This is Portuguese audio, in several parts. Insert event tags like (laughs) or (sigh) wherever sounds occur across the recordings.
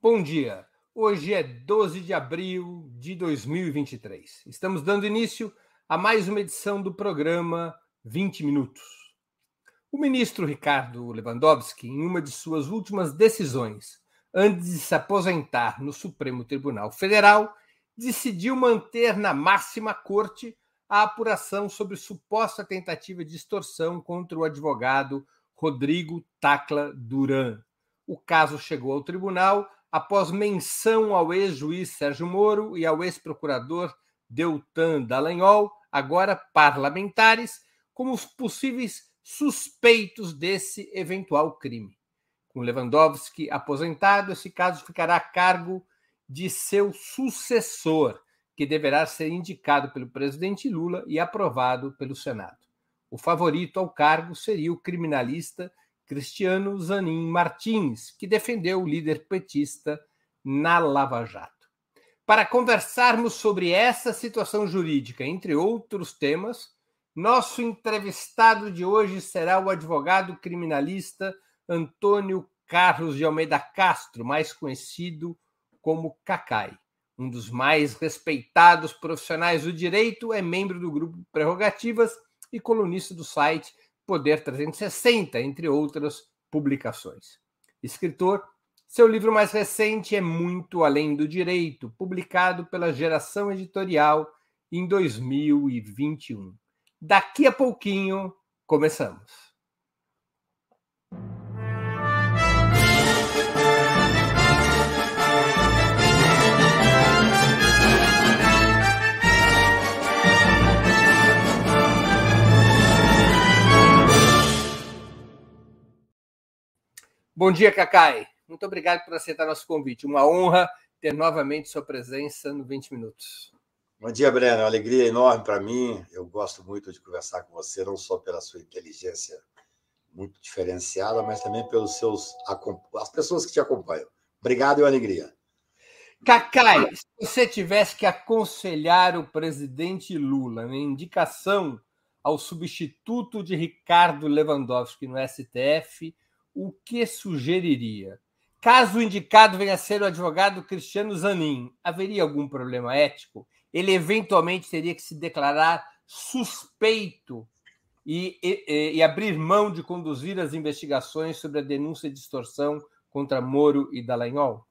Bom dia. Hoje é 12 de abril de 2023. Estamos dando início a mais uma edição do programa 20 Minutos. O ministro Ricardo Lewandowski, em uma de suas últimas decisões, antes de se aposentar no Supremo Tribunal Federal, decidiu manter na máxima corte a apuração sobre suposta tentativa de extorsão contra o advogado Rodrigo Tacla Duran. O caso chegou ao tribunal após menção ao ex-juiz Sérgio Moro e ao ex-procurador Deltan Dallagnol, agora parlamentares, como os possíveis suspeitos desse eventual crime. Com Lewandowski aposentado, esse caso ficará a cargo de seu sucessor, que deverá ser indicado pelo presidente Lula e aprovado pelo Senado. O favorito ao cargo seria o criminalista Cristiano Zanin Martins, que defendeu o líder petista na Lava Jato. Para conversarmos sobre essa situação jurídica, entre outros temas, nosso entrevistado de hoje será o advogado criminalista Antônio Carlos de Almeida Castro, mais conhecido como Cacai. Um dos mais respeitados profissionais do direito, é membro do grupo Prerrogativas e colunista do site Poder 360, entre outras publicações. Escritor, seu livro mais recente é Muito Além do Direito, publicado pela Geração Editorial em 2021. Daqui a pouquinho, começamos. Bom dia, Cacai. Muito obrigado por aceitar nosso convite. Uma honra ter novamente sua presença no 20 Minutos. Bom dia, Breno. Uma alegria enorme para mim. Eu gosto muito de conversar com você, não só pela sua inteligência muito diferenciada, mas também pelos seus as pessoas que te acompanham. Obrigado e uma alegria. Cacai, se você tivesse que aconselhar o presidente Lula na indicação ao substituto de Ricardo Lewandowski no STF, o que sugeriria? Caso o indicado venha a ser o advogado Cristiano Zanin, haveria algum problema ético? Ele eventualmente teria que se declarar suspeito e, e, e, abrir mão de conduzir as investigações sobre a denúncia de extorsão contra Moro e Dallagnol?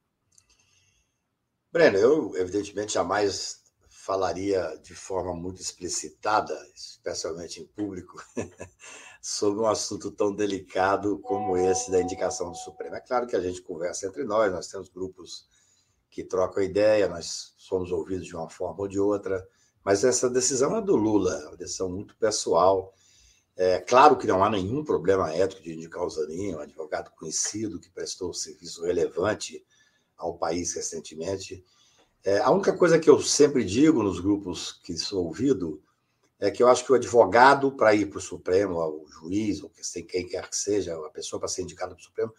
Breno, eu evidentemente jamais falaria de forma muito explicitada, especialmente em público, (laughs) sobre um assunto tão delicado como esse da indicação do Supremo. É claro que a gente conversa entre nós, nós temos grupos que trocam ideia, nós somos ouvidos de uma forma ou de outra, mas essa decisão é do Lula, é uma decisão muito pessoal. É claro que não há nenhum problema ético de indicar o Zanin, um advogado conhecido que prestou serviço relevante ao país recentemente. É, a única coisa que eu sempre digo nos grupos que sou ouvido é que eu acho que o advogado, para ir para o Supremo, o juiz, ou quem quer que seja, a pessoa para ser indicada para o Supremo,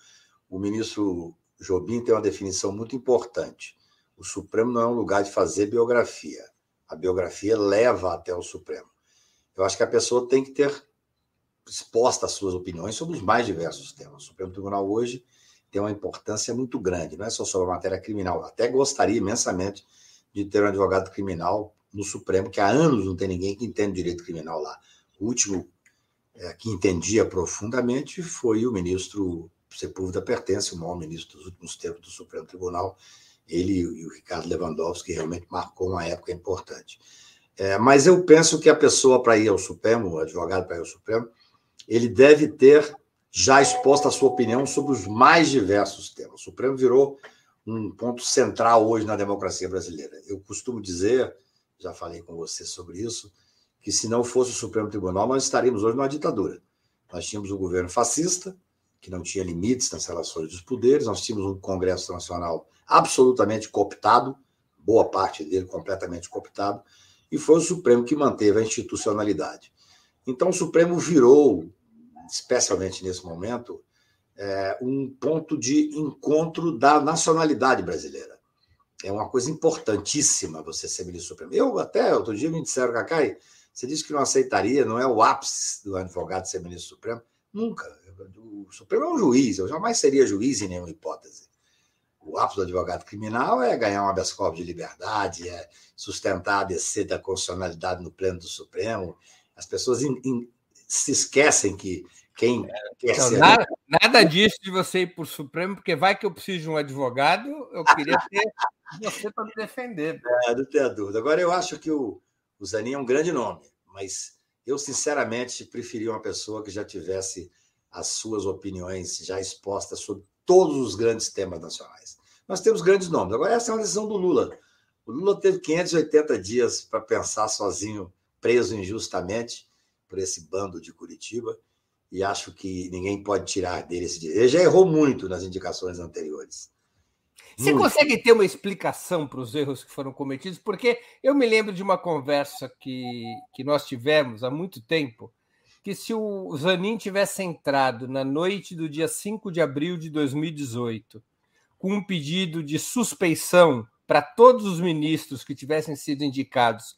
o ministro Jobim tem uma definição muito importante. O Supremo não é um lugar de fazer biografia. A biografia leva até o Supremo. Eu acho que a pessoa tem que ter exposta as suas opiniões sobre os mais diversos temas. O Supremo Tribunal hoje tem uma importância muito grande, não é só sobre a matéria criminal. Até gostaria imensamente de ter um advogado criminal no Supremo, que há anos não tem ninguém que entende direito criminal lá. O último é, que entendia profundamente foi o ministro Sepúlveda Pertence, o maior ministro dos últimos tempos do Supremo Tribunal, ele e o Ricardo Lewandowski, realmente marcou uma época importante. É, mas eu penso que a pessoa para ir ao Supremo, o advogado para ir ao Supremo, ele deve ter já exposta a sua opinião sobre os mais diversos temas. O Supremo virou um ponto central hoje na democracia brasileira. Eu costumo dizer já falei com você sobre isso, que se não fosse o Supremo Tribunal, nós estaríamos hoje numa ditadura. Nós tínhamos um governo fascista, que não tinha limites nas relações dos poderes, nós tínhamos um Congresso Nacional absolutamente cooptado, boa parte dele completamente cooptado, e foi o Supremo que manteve a institucionalidade. Então, o Supremo virou, especialmente nesse momento, é, um ponto de encontro da nacionalidade brasileira é uma coisa importantíssima você ser ministro supremo. Eu até, outro dia me disseram, Cacai, você disse que não aceitaria, não é o ápice do advogado ser ministro supremo. Nunca. O Supremo é um juiz, eu jamais seria juiz em nenhuma hipótese. o ápice do advogado criminal é ganhar um habeas corpus de liberdade, é sustentar a ABC da constitucionalidade no pleno do Supremo. As pessoas in, in, se esquecem que quem quer então, ser... Nada, nada, disso de você ir para o Supremo, porque vai que eu preciso de um advogado, eu queria ter (laughs) você para me defender. É, não tenho dúvida. Agora, eu acho que o, o Zanin é um grande nome, mas eu, sinceramente, preferia uma pessoa que já tivesse as suas opiniões já expostas sobre todos os grandes temas nacionais. Nós temos grandes nomes. Agora, essa é uma decisão do Lula. O Lula teve 580 dias para pensar sozinho, preso injustamente por esse bando de Curitiba, e acho que ninguém pode tirar dele esse dia. Ele já errou muito nas indicações anteriores. Você muito. consegue ter uma explicação para os erros que foram cometidos? Porque eu me lembro de uma conversa que, que nós tivemos há muito tempo, que se o Zanin tivesse entrado na noite do dia 5 de abril de 2018 com um pedido de suspeição para todos os ministros que tivessem sido indicados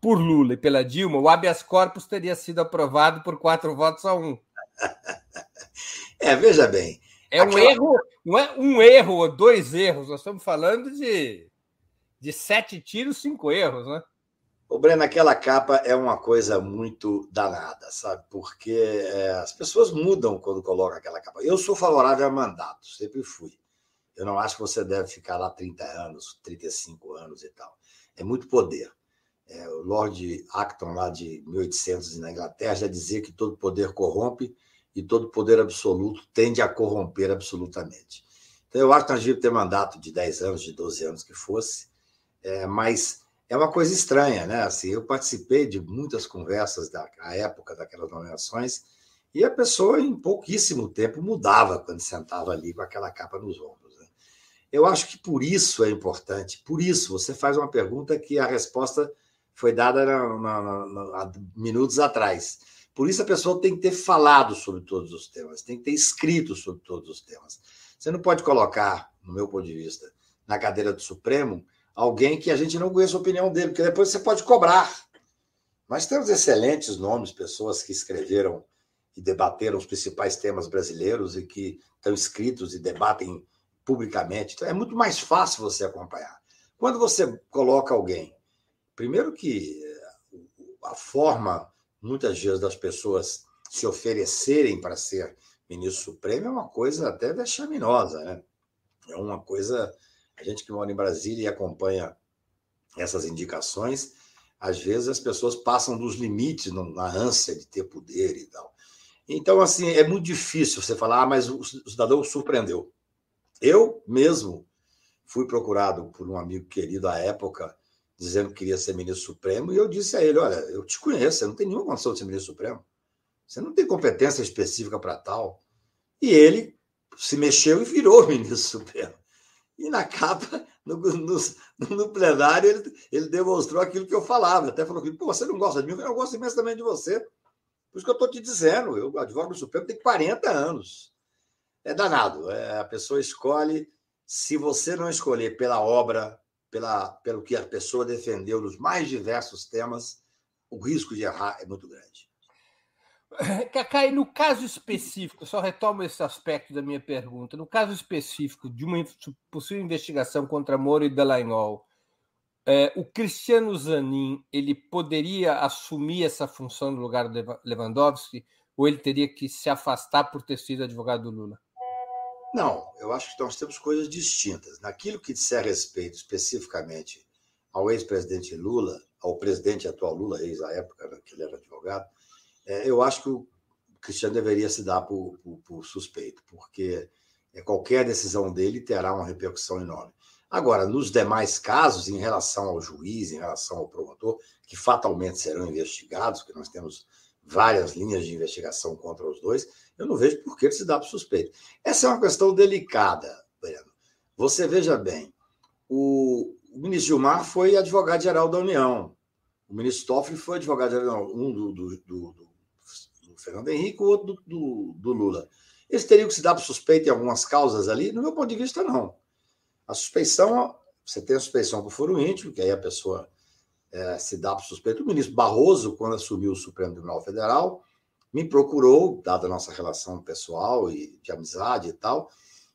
por Lula e pela Dilma, o habeas corpus teria sido aprovado por quatro votos a um. (laughs) É, veja bem. É um aquela... erro, não é um erro ou dois erros, nós estamos falando de, de sete tiros, cinco erros, né? O Breno, aquela capa é uma coisa muito danada, sabe? Porque é, as pessoas mudam quando colocam aquela capa. Eu sou favorável a mandato, sempre fui. Eu não acho que você deve ficar lá 30 anos, 35 anos e tal. É muito poder. É, o Lord Acton, lá de 1800 na Inglaterra, já dizia que todo poder corrompe e todo poder absoluto tende a corromper absolutamente. Então, eu acho que nós devíamos ter mandato de 10 anos, de 12 anos que fosse, é, mas é uma coisa estranha, né? Assim, eu participei de muitas conversas da época daquelas nomeações e a pessoa, em pouquíssimo tempo, mudava quando sentava ali com aquela capa nos ombros. Né? Eu acho que por isso é importante, por isso você faz uma pergunta que a resposta foi dada na, na, na, minutos atrás. Por isso a pessoa tem que ter falado sobre todos os temas, tem que ter escrito sobre todos os temas. Você não pode colocar, no meu ponto de vista, na cadeira do Supremo alguém que a gente não conhece a opinião dele, porque depois você pode cobrar. Nós temos excelentes nomes, pessoas que escreveram e debateram os principais temas brasileiros e que estão escritos e debatem publicamente. Então é muito mais fácil você acompanhar. Quando você coloca alguém Primeiro que eh, a forma, muitas vezes, das pessoas se oferecerem para ser ministro supremo é uma coisa até vexaminosa, né? É uma coisa. A gente que mora em Brasília e acompanha essas indicações, às vezes as pessoas passam dos limites na ânsia de ter poder e tal. Então, assim, é muito difícil você falar, ah, mas o cidadão surpreendeu. Eu mesmo fui procurado por um amigo querido à época dizendo que queria ser ministro supremo, e eu disse a ele: Olha, eu te conheço, você não tem nenhuma condição de ser ministro supremo. Você não tem competência específica para tal. E ele se mexeu e virou (laughs) ministro supremo. E na capa, no, no, no plenário, ele, ele, demonstrou aquilo que eu falava. Até falou pô, você não gosta de mim, eu gosto imensamente de você. Por isso que eu estou te dizendo, eu advogo no Supremo tem 40 anos. É danado. É, a pessoa escolhe, se você não escolher pela obra, pela, pelo que a pessoa defendeu nos mais diversos temas, o risco de errar é muito grande. (laughs) Cacai, no caso específico, só retomo esse aspecto da minha pergunta. No caso específico de uma possível investigação contra Moro e Dallagnol, é, o Cristiano Zanin ele poderia assumir essa função no lugar do Lewandowski ou ele teria que se afastar por ter sido advogado do Lula? Não, eu acho que nós temos coisas distintas. Naquilo que disser respeito especificamente ao ex-presidente Lula, ao presidente atual Lula, ex à época né, que ele era advogado, é, eu acho que o Cristiano deveria se dar por, por, por suspeito, porque é, qualquer decisão dele terá uma repercussão enorme. Agora, nos demais casos, em relação ao juiz, em relação ao promotor, que fatalmente serão investigados, que nós temos várias linhas de investigação contra os dois, eu não vejo por que se dá para suspeito. Essa é uma questão delicada, Breno. Você veja bem, o, o ministro Gilmar foi advogado-geral da União, o ministro Toffoli foi advogado-geral, um do, do, do, do, Fernando Henrique, o outro do, do, Lula. Eles teriam que se dar para suspeito em algumas causas ali? No meu ponto de vista, não. A suspeição, você tem a suspeição por foro íntimo, que aí a pessoa é, se dá para suspeito. O ministro Barroso, quando assumiu o Supremo Tribunal Federal, me procurou, dada a nossa relação pessoal e de amizade e tal,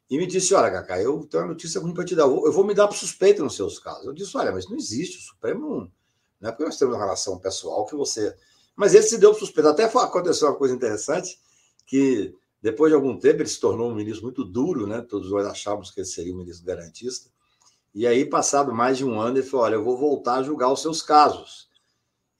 e me disse: Olha, Cacá, eu tenho uma notícia ruim para te dar. Eu vou me dar para suspeito nos seus casos. Eu disse: Olha, mas não existe. O Supremo não, não é porque nós temos uma relação pessoal que você. Mas ele se deu suspeito. Até aconteceu uma coisa interessante, que depois de algum tempo ele se tornou um ministro muito duro, né? Todos nós achávamos que ele seria um ministro garantista. E aí, passado mais de um ano, ele falou: Olha, eu vou voltar a julgar os seus casos.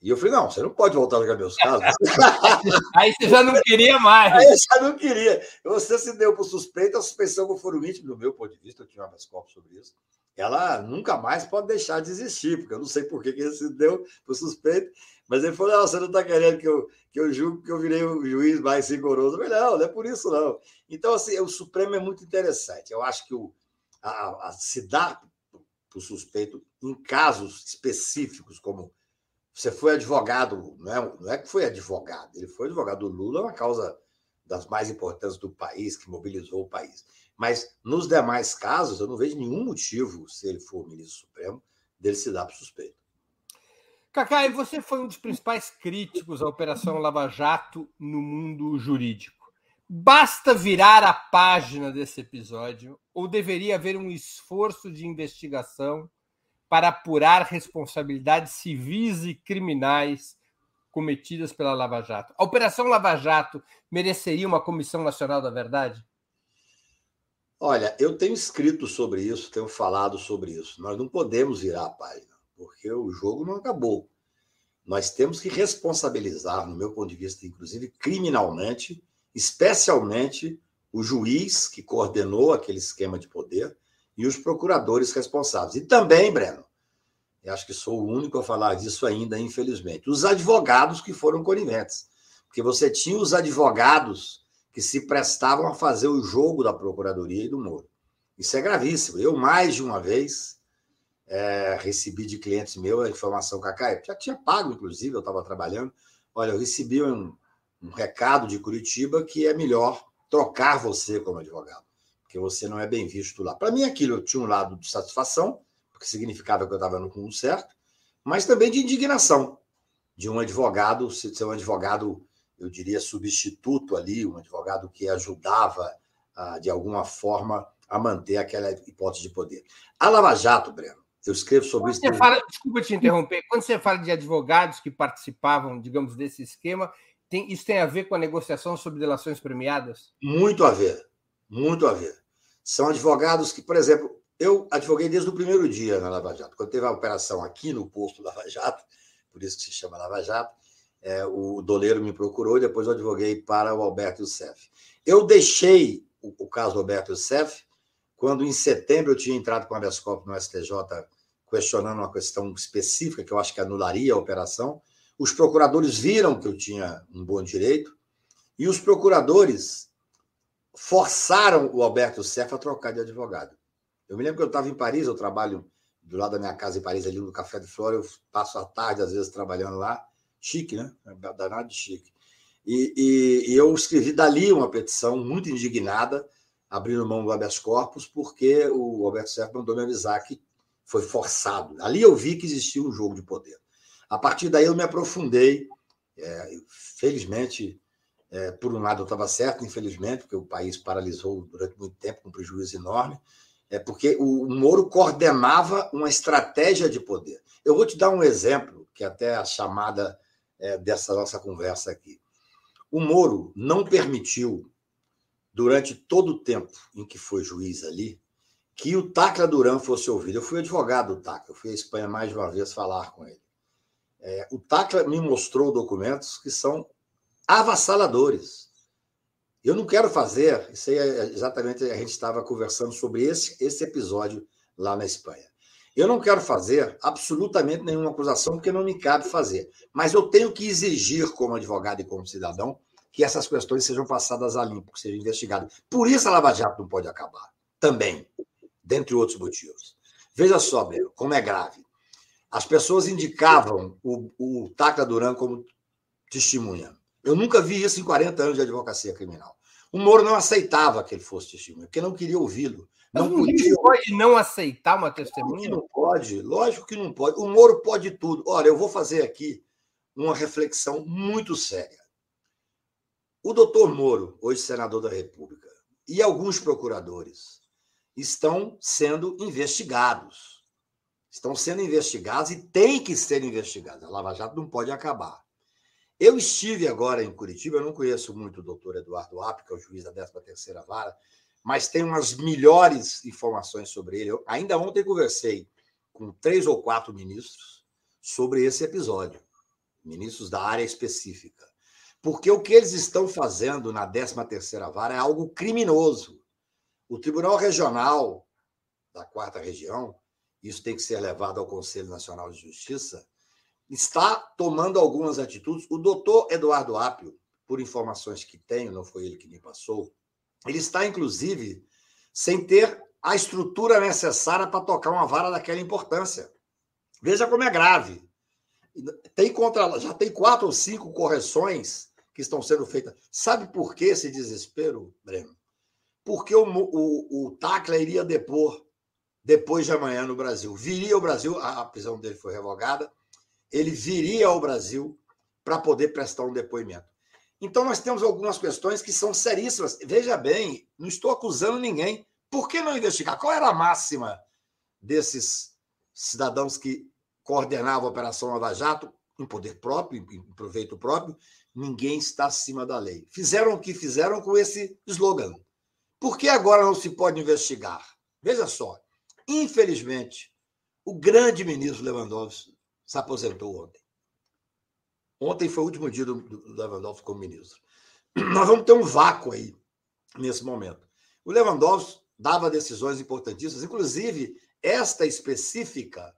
E eu falei, não, você não pode voltar a jogar meus casos. (laughs) Aí você já não queria mais. Aí eu já não queria. Você se deu por suspeita, a suspensão do foro íntimo, do meu ponto de vista, eu tinha mais corpo sobre isso. Ela nunca mais pode deixar de existir, porque eu não sei por que ele se deu por suspeita, mas ele falou: não, você não está querendo que eu, que eu julgue que eu virei o juiz mais rigoroso. Eu falei, não, não é por isso, não. Então, assim, o Supremo é muito interessante. Eu acho que o, a, a se dar por suspeito em casos específicos, como você foi advogado, não é, não é que foi advogado, ele foi advogado do Lula, uma causa das mais importantes do país, que mobilizou o país. Mas nos demais casos, eu não vejo nenhum motivo, se ele for ministro supremo, dele se dar para suspeito. Cacá, você foi um dos principais críticos à Operação Lava Jato no mundo jurídico. Basta virar a página desse episódio ou deveria haver um esforço de investigação para apurar responsabilidades civis e criminais cometidas pela Lava Jato. A Operação Lava Jato mereceria uma Comissão Nacional da Verdade? Olha, eu tenho escrito sobre isso, tenho falado sobre isso. Nós não podemos virar a página, porque o jogo não acabou. Nós temos que responsabilizar, no meu ponto de vista, inclusive criminalmente, especialmente o juiz que coordenou aquele esquema de poder, e os procuradores responsáveis. E também, Breno, eu acho que sou o único a falar disso ainda, infelizmente, os advogados que foram coniventes. Porque você tinha os advogados que se prestavam a fazer o jogo da Procuradoria e do Moro. Isso é gravíssimo. Eu, mais de uma vez, é, recebi de clientes meus a informação, Cacá, já tinha pago, inclusive, eu estava trabalhando. Olha, eu recebi um, um recado de Curitiba que é melhor trocar você como advogado porque você não é bem visto lá. Para mim, aquilo tinha um lado de satisfação, porque significava que eu estava no rumo certo, mas também de indignação de um advogado, ser um advogado, eu diria, substituto ali, um advogado que ajudava, ah, de alguma forma, a manter aquela hipótese de poder. A Lava Jato, Breno, eu escrevo sobre quando isso. Fala, desculpa te interromper. Quando você fala de advogados que participavam, digamos, desse esquema, tem, isso tem a ver com a negociação sobre delações premiadas? Muito a ver, muito a ver. São advogados que, por exemplo, eu advoguei desde o primeiro dia na Lava Jato. Quando teve a operação aqui no posto Lava Jato, por isso que se chama Lava Jato, é, o doleiro me procurou e depois eu advoguei para o Alberto Youssef. Eu deixei o, o caso do Alberto Youssef quando, em setembro, eu tinha entrado com a corpus no STJ questionando uma questão específica que eu acho que anularia a operação. Os procuradores viram que eu tinha um bom direito e os procuradores forçaram o Alberto Serra a trocar de advogado. Eu me lembro que eu estava em Paris, eu trabalho do lado da minha casa em Paris, ali no Café de Flora, eu passo a tarde, às vezes, trabalhando lá. Chique, né? Danado de chique. E, e, e, eu escrevi dali uma petição muito indignada, abrindo mão do habeas corpus, porque o Alberto Serra mandou me avisar que foi forçado. Ali eu vi que existia um jogo de poder. A partir daí eu me aprofundei. É, felizmente, é, por um lado, eu estava certo, infelizmente, porque o país paralisou durante muito tempo, com um prejuízo enorme, é porque o Moro coordenava uma estratégia de poder. Eu vou te dar um exemplo, que é até a chamada é, dessa nossa conversa aqui. O Moro não permitiu, durante todo o tempo em que foi juiz ali, que o Tacla Duran fosse ouvido. Eu fui advogado do Tacla, eu fui à Espanha mais de uma vez falar com ele. É, o Tacla me mostrou documentos que são avassaladores. Eu não quero fazer, isso aí é exatamente a gente estava conversando sobre esse, esse episódio lá na Espanha. Eu não quero fazer absolutamente nenhuma acusação, porque não me cabe fazer. Mas eu tenho que exigir, como advogado e como cidadão, que essas questões sejam passadas a limpo, que sejam investigadas. Por isso a Lava Jato não pode acabar. Também, dentre outros motivos. Veja só, Breno, como é grave. As pessoas indicavam o, o Duran como testemunha. Eu nunca vi isso em 40 anos de advocacia criminal. O Moro não aceitava que ele fosse testemunha, porque não queria ouvi-lo. Não podia. pode não aceitar uma testemunha? Não pode, lógico que não pode. O Moro pode tudo. Olha, eu vou fazer aqui uma reflexão muito séria. O doutor Moro, hoje senador da República, e alguns procuradores estão sendo investigados. Estão sendo investigados e têm que ser investigados. A Lava Jato não pode acabar. Eu estive agora em Curitiba, eu não conheço muito o doutor Eduardo App, que é o juiz da 13ª Vara, mas tem umas melhores informações sobre ele. Eu, ainda ontem conversei com três ou quatro ministros sobre esse episódio, ministros da área específica. Porque o que eles estão fazendo na 13ª Vara é algo criminoso. O Tribunal Regional da Quarta Região, isso tem que ser levado ao Conselho Nacional de Justiça, está tomando algumas atitudes. O doutor Eduardo Apio, por informações que tenho, não foi ele que me passou, ele está, inclusive, sem ter a estrutura necessária para tocar uma vara daquela importância. Veja como é grave. Tem contra, já tem quatro ou cinco correções que estão sendo feitas. Sabe por que esse desespero, Breno? Porque o, o, o Tacla iria depor depois de amanhã no Brasil. Viria ao Brasil, a prisão dele foi revogada, ele viria ao Brasil para poder prestar um depoimento. Então, nós temos algumas questões que são seríssimas. Veja bem, não estou acusando ninguém. Por que não investigar? Qual era a máxima desses cidadãos que coordenavam a Operação Lava Jato, em poder próprio, em proveito próprio? Ninguém está acima da lei. Fizeram o que fizeram com esse slogan. Por que agora não se pode investigar? Veja só. Infelizmente, o grande ministro Lewandowski se aposentou ontem. Ontem foi o último dia do, do Lewandowski como ministro. (clears throat) Nós vamos ter um vácuo aí nesse momento. O Lewandowski dava decisões importantíssimas, inclusive esta específica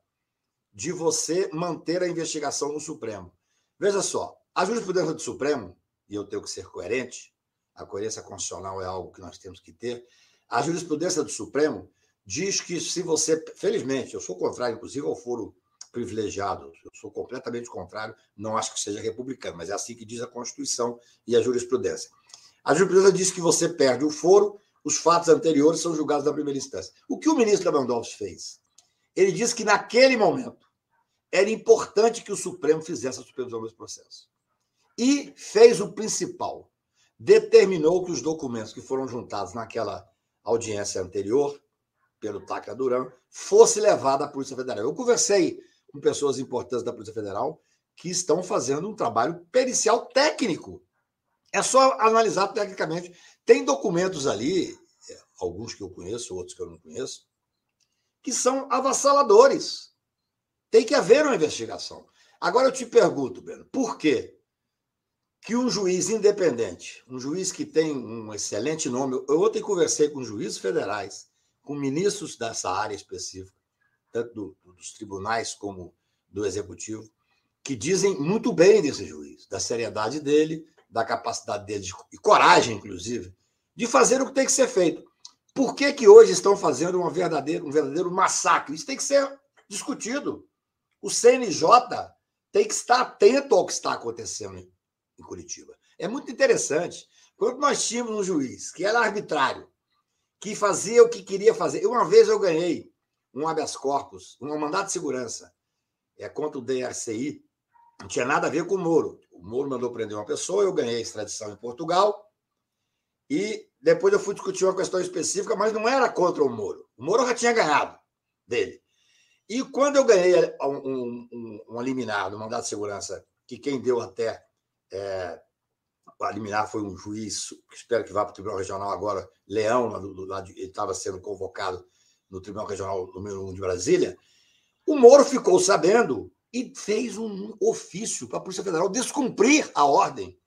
de você manter a investigação no Supremo. Veja só, a jurisprudência do Supremo, e eu tenho que ser coerente, a coerência constitucional é algo que nós temos que ter. A jurisprudência do Supremo diz que se você, felizmente, eu sou contrário, inclusive, ao foro privilegiado. Eu sou completamente contrário, não acho que seja republicano, mas é assim que diz a Constituição e a jurisprudência. A jurisprudência diz que você perde o foro, os fatos anteriores são julgados na primeira instância. O que o ministro Lewandowski fez? Ele disse que naquele momento era importante que o Supremo fizesse a supervisão desse processo. E fez o principal. Determinou que os documentos que foram juntados naquela audiência anterior, pelo Tacla Duran, fosse levado à Polícia Federal. Eu conversei com pessoas importantes da Polícia Federal que estão fazendo um trabalho pericial técnico. É só analisar tecnicamente. Tem documentos ali, alguns que eu conheço, outros que eu não conheço, que são avassaladores. Tem que haver uma investigação. Agora eu te pergunto, Breno, por quê? que um juiz independente, um juiz que tem um excelente nome, eu ontem conversei com juízes federais, com ministros dessa área específica, tanto do, dos tribunais como do executivo, que dizem muito bem desse juiz, da seriedade dele, da capacidade dele, de, e coragem, inclusive, de fazer o que tem que ser feito. Por que, que hoje estão fazendo uma verdadeira, um verdadeiro massacre? Isso tem que ser discutido. O CNJ tem que estar atento ao que está acontecendo em Curitiba. É muito interessante. Quando nós tínhamos um juiz que era arbitrário, que fazia o que queria fazer. Uma vez eu ganhei um habeas corpus, um mandato de segurança, é contra o DRCI, não tinha nada a ver com o Moro. O Moro mandou prender uma pessoa, eu ganhei extradição em Portugal, e depois eu fui discutir uma questão específica, mas não era contra o Moro. O Moro já tinha ganhado dele. E quando eu ganhei um, um, um liminar no mandato de segurança, que quem deu até é, liminar foi um juiz, espero que vá para o Tribunal Regional agora, Leão, lá do, do, lá de, ele estava sendo convocado no Tribunal Regional número 1 de Brasília, o Moro ficou sabendo e fez um ofício para a Polícia Federal descumprir a ordem.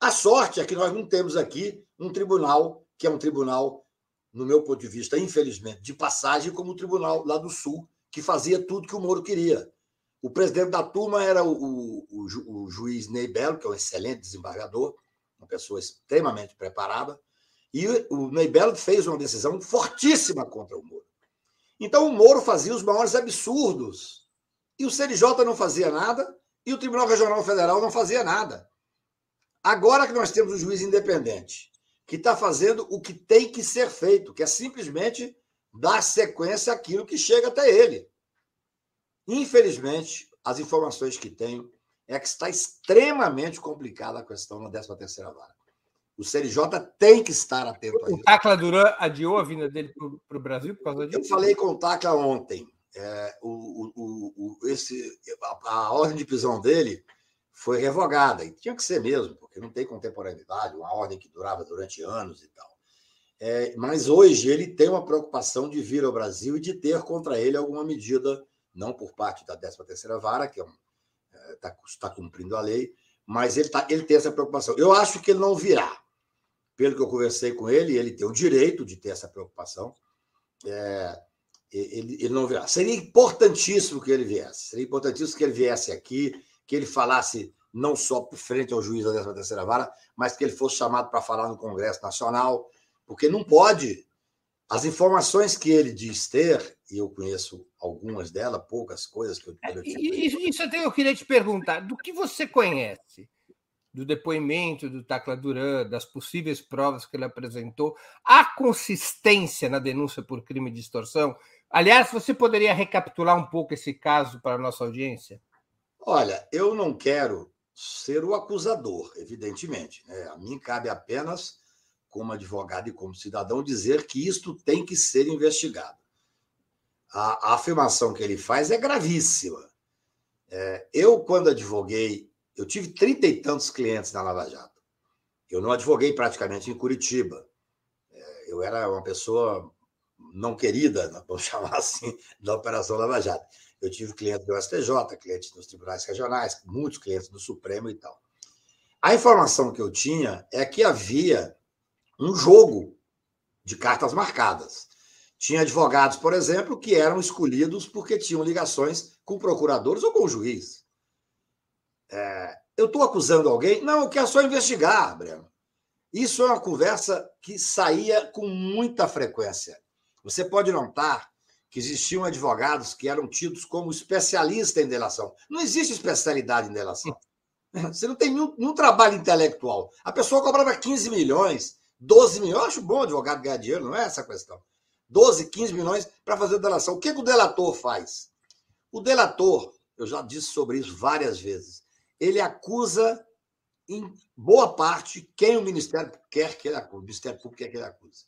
A sorte é que nós não temos aqui um tribunal, que é um tribunal, no meu ponto de vista, infelizmente, de passagem, como o tribunal lá do Sul, que fazia tudo que o Moro queria. O presidente da turma era o, o, o, o juiz Ney Belo, que é um excelente desembargador, uma pessoa extremamente preparada, e o Ney Belo fez uma decisão fortíssima contra o Moro. Então o Moro fazia os maiores absurdos. E o CNJ não fazia nada, e o Tribunal Regional Federal não fazia nada. Agora que nós temos um juiz independente, que está fazendo o que tem que ser feito, que é simplesmente dar sequência àquilo que chega até ele. Infelizmente, as informações que tenho é que está extremamente complicada a questão na 13ª vara. O CNJ tem que estar atento a isso. O Tacla Duran adiou a vinda dele para o Brasil por causa disso? Eu falei com o Tacla ontem. É, o, o, o, esse, a, a, ordem de prisão dele foi revogada, e tinha que ser mesmo, porque não tem contemporaneidade, uma ordem que durava durante anos e tal. É, mas hoje ele tem uma preocupação de vir ao Brasil e de ter contra ele alguma medida, não por parte da 13ª Vara, que está é um, é, tá, tá cumprindo a lei, mas ele, tá, ele tem essa preocupação. Eu acho que ele não virá. Pelo que eu conversei com ele, ele tem o direito de ter essa preocupação. É, ele, ele não virá. Seria importantíssimo que ele viesse. Seria importantíssimo que ele viesse aqui, que ele falasse não só frente ao juiz da 13ª Vara, mas que ele fosse chamado para falar no Congresso Nacional, porque não pode. As informações que ele diz ter, e eu conheço algumas delas, poucas coisas que eu. É, isso, isso até eu queria te perguntar: do que você conhece do depoimento do Tacla Duran, das possíveis provas que ele apresentou, há consistência na denúncia por crime de extorsão? Aliás, você poderia recapitular um pouco esse caso para a nossa audiência? Olha, eu não quero ser o acusador, evidentemente. Né? A mim cabe apenas, como advogado e como cidadão, dizer que isto tem que ser investigado. A, a afirmação que ele faz é gravíssima. É, eu, quando advoguei, eu tive trinta e tantos clientes na Lava Jato. Eu não advoguei praticamente em Curitiba. É, eu era uma pessoa não querida, (laughs) vamos chamar assim, da Operação Lava Jato. Eu tive clientes do STJ, clientes nos tribunais regionais, muitos clientes do Supremo e tal. A informação que eu tinha é que havia um jogo de cartas marcadas. Tinha advogados, por exemplo, que eram escolhidos porque tinham ligações com procuradores ou com juiz. É, eu estou acusando alguém? Não, eu quero só investigar, Breno. Isso é uma conversa que saía com muita frequência. Você pode notar que existiam advogados que eram tidos como especialistas em delação. Não existe especialidade em delação. (laughs) Você não tem nenhum, nenhum, trabalho intelectual. A pessoa cobrava 15 milhões, 12 milhões. Eu acho bom advogado ganhar dinheiro, não é essa a questão. 12, 15 milhões para fazer delação. O que, que o delator faz? O delator, eu já disse sobre isso várias vezes, ele acusa, em boa parte, quem o Ministério quer que ele acuse, o Ministério Público quer que ele acuse.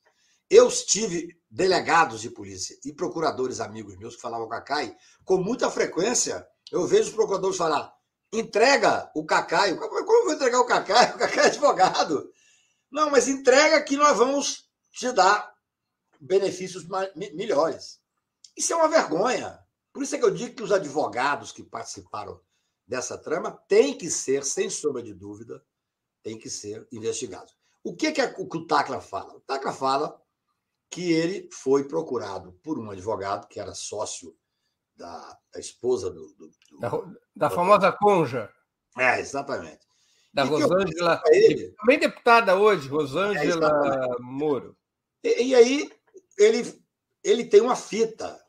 Eu tive delegados de polícia e procuradores amigos meus que falavam com a CAI, com muita frequência, eu vejo os procuradores falar: entrega o Cacai. Como eu vou entregar o Cacai? O Cacai é advogado. Não, mas entrega que nós vamos te dar benefícios melhores. Isso é uma vergonha. Por isso é que eu digo que os advogados que participaram dessa trama têm que ser, sem sombra de dúvida, têm que ser investigados. O que, que, é, o, que o Tacla fala? O Tacla fala que ele foi procurado por um advogado que era sócio da, da esposa do. do, do da, da do, famosa Conja. É, exatamente. Da e Rosângela. Ele, também deputada hoje, Rosângela é, Moro. E, e, aí ele, ele tem uma fita,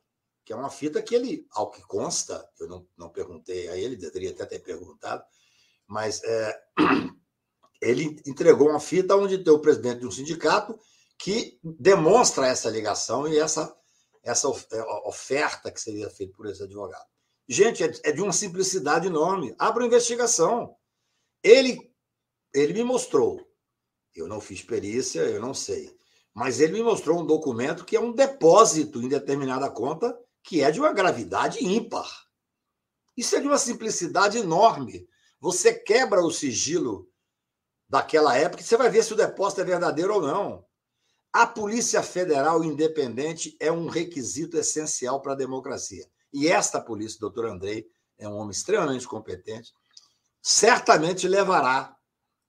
que é uma fita que ele, ao que consta, eu não, não perguntei a ele, deveria até ter perguntado, mas é, (clears throat) ele entregou uma fita onde tem o presidente de um sindicato que demonstra essa ligação e essa, essa é, oferta que seria feita por esse advogado. Gente, é, é de uma simplicidade enorme. Abra uma investigação. Ele, ele me mostrou. Eu não fiz perícia, eu não sei. Mas ele me mostrou um documento que é um depósito em determinada conta que é de uma gravidade ímpar. Isso é de uma simplicidade enorme. Você quebra o sigilo daquela época e você vai ver se o depósito é verdadeiro ou não. A Polícia Federal independente é um requisito essencial para a democracia. E esta polícia, doutor Andrei, é um homem extremamente competente, certamente levará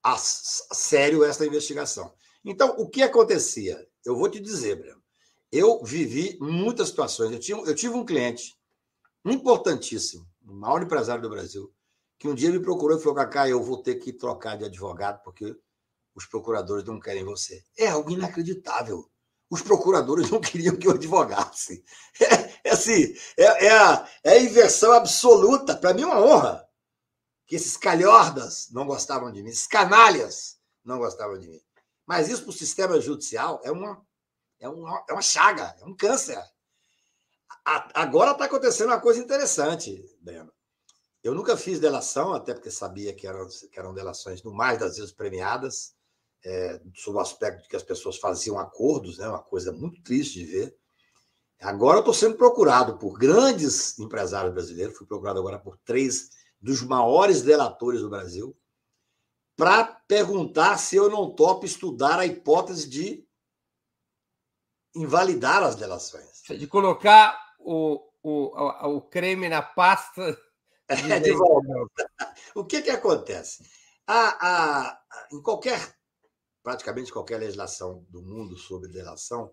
a sério esta investigação. Então, o que acontecia? Eu vou te dizer, Breno. Eu vivi muitas situações. Eu, tinha, eu tive um cliente importantíssimo, o maior empresário do Brasil, que um dia me procurou e falou: Cacá, eu vou ter que trocar de advogado, porque os procuradores não querem você. É algo inacreditável. Os procuradores (laughs) não queriam que eu advogasse. É, é assim, é, é, a, é a inversão absoluta. Para mim é uma honra que esses calhordas não gostavam de mim, esses canalhas não gostavam de mim. Mas isso para o sistema judicial é uma, é uma, é uma chaga, é um câncer. A, agora está acontecendo uma coisa interessante, Breno. Eu nunca fiz delação, até porque sabia que eram, que eram delações, no mais das vezes, premiadas é, sob o aspecto de que as pessoas faziam acordos, né, uma coisa muito triste de ver. Agora eu estou sendo procurado por grandes empresários brasileiros, fui procurado agora por três dos maiores delatores do Brasil, para perguntar se eu não topo estudar a hipótese de invalidar as delações. De colocar o, o, o creme na pasta. É, de volta. O que, que acontece? A, a, em qualquer, praticamente qualquer legislação do mundo sobre delação,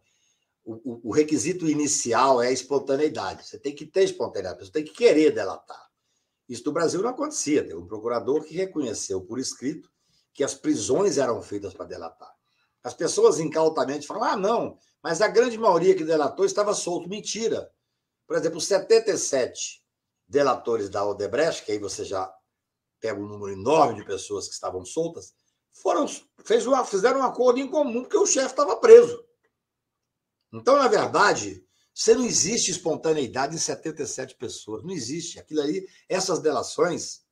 o, o, requisito inicial é a espontaneidade. Você tem que ter espontaneidade, você tem que querer delatar. Isso no Brasil não acontecia. Teve um procurador que reconheceu por escrito que as prisões eram feitas para delatar. As pessoas incautamente falam: ah, não, mas a grande maioria que delatou estava solto. Mentira. Por exemplo, 77 delatores da Odebrecht, que aí você já pega um número enorme de pessoas que estavam soltas, foram fez uma, fizeram um acordo em comum porque o chefe estava preso. Então, na verdade, você não existe espontaneidade em 77 pessoas. Não existe. Aquilo ali, essas delações,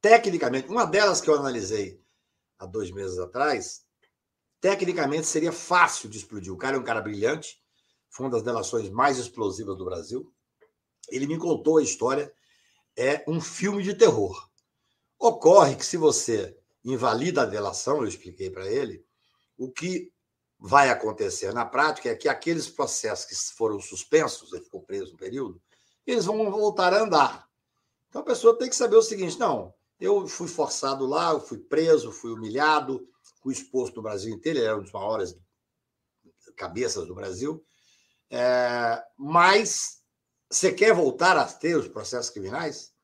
tecnicamente, uma delas que eu analisei há dois meses atrás, tecnicamente seria fácil de explodir. O cara é um cara brilhante, foi uma das delações mais explosivas do Brasil. Ele me contou a história, é um filme de terror. Ocorre que se você invalida a delação, eu expliquei para ele, o que vai acontecer na prática é que aqueles processos que foram suspensos, ele ficou preso um período, eles vão voltar a andar. Então a pessoa tem que saber o seguinte: não, eu fui forçado lá, eu fui preso, fui humilhado, fui exposto no Brasil inteiro, ele era um dos maiores cabeças do Brasil. É, mas você quer voltar a ter os processos criminais?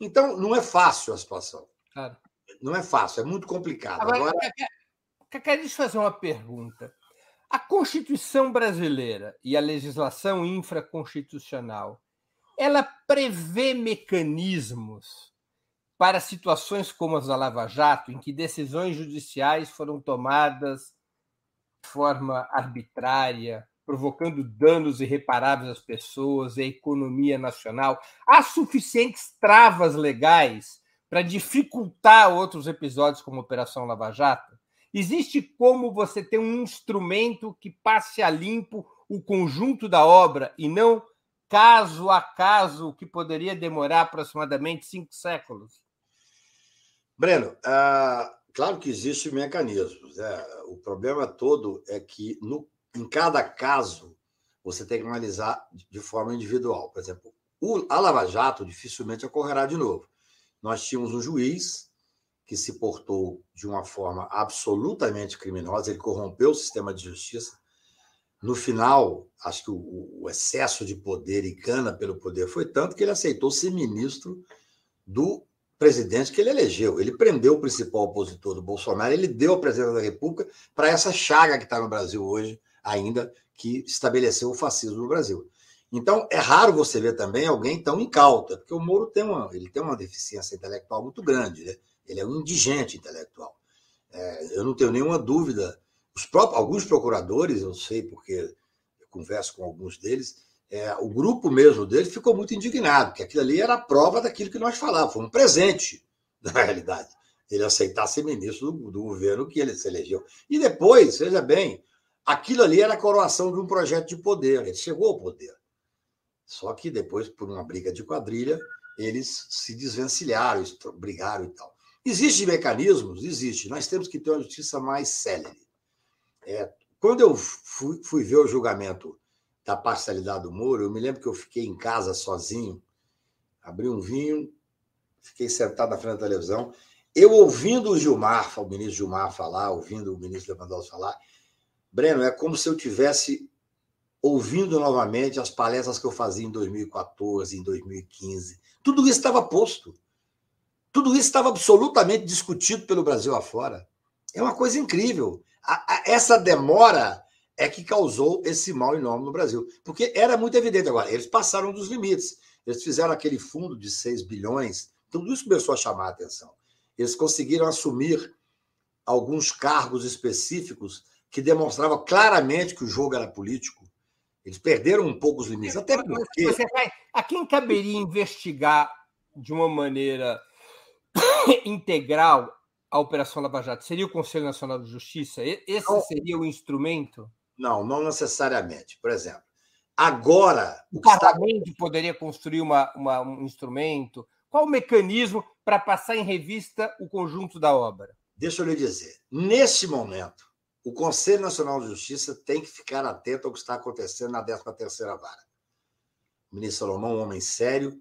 Então, não é fácil a situação. Claro. Não é fácil, é muito complicado. Agora, Agora... Quero te fazer uma pergunta. A Constituição brasileira e a legislação infraconstitucional, ela prevê mecanismos para situações como as da Lava Jato, em que decisões judiciais foram tomadas de forma arbitrária, provocando danos irreparáveis às pessoas e à economia nacional, há suficientes travas legais para dificultar outros episódios como a Operação Lava Jato? Existe como você ter um instrumento que passe a limpo o conjunto da obra e não caso a caso, que poderia demorar aproximadamente cinco séculos? Breno, ah, claro que existem mecanismos. Né? O problema todo é que, no, em cada caso, você tem que analisar de forma individual. Por exemplo, o, a Lava Jato dificilmente ocorrerá de novo. Nós tínhamos um juiz que se portou de uma forma absolutamente criminosa, ele corrompeu o sistema de justiça. No final, acho que o, o excesso de poder e cana pelo poder foi tanto que ele aceitou ser ministro do presidente que ele elegeu. Ele prendeu o principal opositor do Bolsonaro, ele deu a presidência da República para essa chaga que está no Brasil hoje, ainda, que estabeleceu o fascismo no Brasil. Então, é raro você ver também alguém tão incauta, porque o Moro tem uma, ele tem uma deficiência intelectual muito grande. Né? Ele é um indigente intelectual. É, eu não tenho nenhuma dúvida. Os próprios, alguns procuradores, eu sei porque eu converso com alguns deles, é, o grupo mesmo dele ficou muito indignado, porque aquilo ali era a prova daquilo que nós falávamos, foi um presente, (laughs) na realidade. Ele aceitar ser ministro do, do governo que ele se elegeu. E depois, veja bem, aquilo ali era a coroação de um projeto de poder, ele chegou ao poder. Só que depois, por uma briga de quadrilha, eles se desvencilharam, brigaram e tal. Existem mecanismos? Existe. Nós temos que ter uma justiça mais célere. É, quando eu fui, fui, ver o julgamento da parcialidade do Moro, eu me lembro que eu fiquei em casa sozinho, abri um vinho, fiquei sentado na frente da televisão, eu ouvindo o Gilmar, o ministro Gilmar falar, ouvindo o ministro Lewandowski falar, Breno, é como se eu tivesse ouvindo novamente as palestras que eu fazia em 2014, em 2015. Tudo isso estava posto. Tudo isso estava absolutamente discutido pelo Brasil afora. É uma coisa incrível. A, a, essa demora é que causou esse mal enorme no Brasil. Porque era muito evidente agora, eles passaram dos limites. Eles fizeram aquele fundo de 6 bilhões, tudo isso começou a chamar a atenção. Eles conseguiram assumir alguns cargos específicos que demonstravam claramente que o jogo era político. Eles perderam um pouco os limites. Até porque. Vai, a quem caberia investigar de uma maneira (coughs) integral a Operação Lava Jato? Seria o Conselho Nacional de Justiça? Esse seria o instrumento? Não, não necessariamente. Por exemplo, agora. O, o parlamento está... poderia construir uma, uma, um instrumento? Qual o mecanismo para passar em revista o conjunto da obra? Deixa eu lhe dizer. Neste momento, o Conselho Nacional de Justiça tem que ficar atento ao que está acontecendo na 13ª Vara. O ministro Salomão, um homem sério,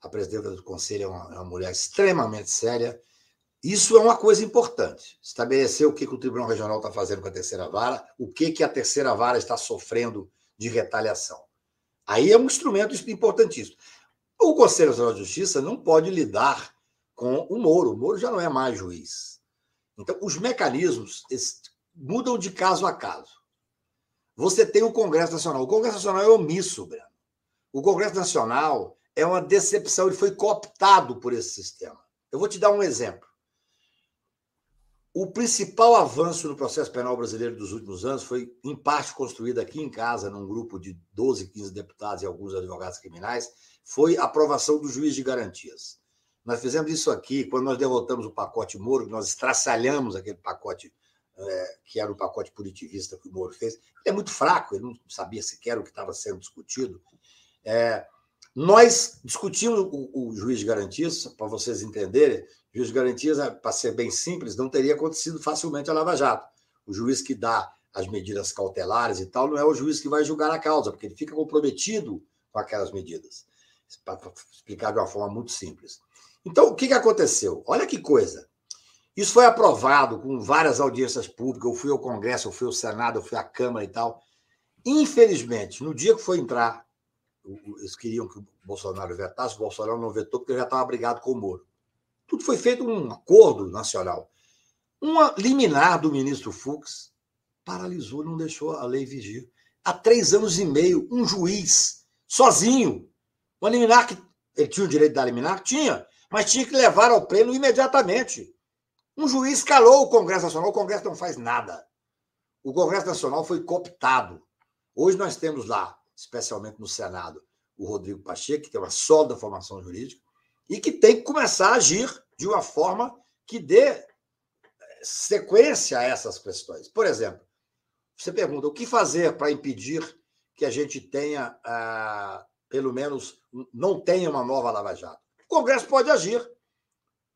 a presidenta do Conselho é uma, é uma mulher extremamente séria. Isso é uma coisa importante. Estabelecer o que, que o Tribunal Regional está fazendo com a terceira vara, o que, que a terceira vara está sofrendo de retaliação. Aí é um instrumento importantíssimo. O Conselho Nacional de Justiça não pode lidar com o Moro. O Moro já não é mais juiz. Então, os mecanismos mudam de caso a caso. Você tem o Congresso Nacional. O Congresso Nacional é omisso, Breno. O Congresso Nacional é uma decepção, ele foi cooptado por esse sistema. Eu vou te dar um exemplo. O principal avanço no processo penal brasileiro dos últimos anos foi, em parte, construído aqui em casa, num grupo de 12, 15 deputados e alguns advogados criminais, foi a aprovação do juiz de garantias. Nós fizemos isso aqui quando nós derrotamos o pacote Moro, nós estraçalhamos aquele pacote é, que era o pacote punitivista que o Moro fez. Ele é muito fraco, ele não sabia sequer o que estava sendo discutido. É, nós discutimos o, o juiz de garantias, para vocês entenderem, juiz de garantias, para ser bem simples, não teria acontecido facilmente a Lava Jato. O juiz que dá as medidas cautelares e tal não é o juiz que vai julgar a causa, porque ele fica comprometido com aquelas medidas. Para explicar de uma forma muito simples. Então, o que, que aconteceu? Olha que coisa. Isso foi aprovado com várias audiências públicas. Eu fui ao Congresso, eu fui ao Senado, eu fui à Câmara e tal. Infelizmente, no dia que foi entrar eles queriam que o Bolsonaro vetasse, o Bolsonaro não vetou porque ele já estava brigado com o Moro. Tudo foi feito um acordo nacional. Uma liminar do ministro Fux paralisou, não deixou a lei vigir. Há três anos e meio, um juiz, sozinho, uma liminar que ele tinha o direito da liminar? Tinha, mas tinha que levar ao pleno imediatamente. Um juiz calou o Congresso Nacional, o Congresso não faz nada. O Congresso Nacional foi cooptado. Hoje nós temos lá especialmente no Senado, o Rodrigo Pacheco, que tem uma sólida formação jurídica, e que tem que começar a agir de uma forma que dê sequência a essas questões. Por exemplo, você pergunta o que fazer para impedir que a gente tenha, ah, pelo menos, não tenha uma nova Lava Jato? O Congresso pode agir.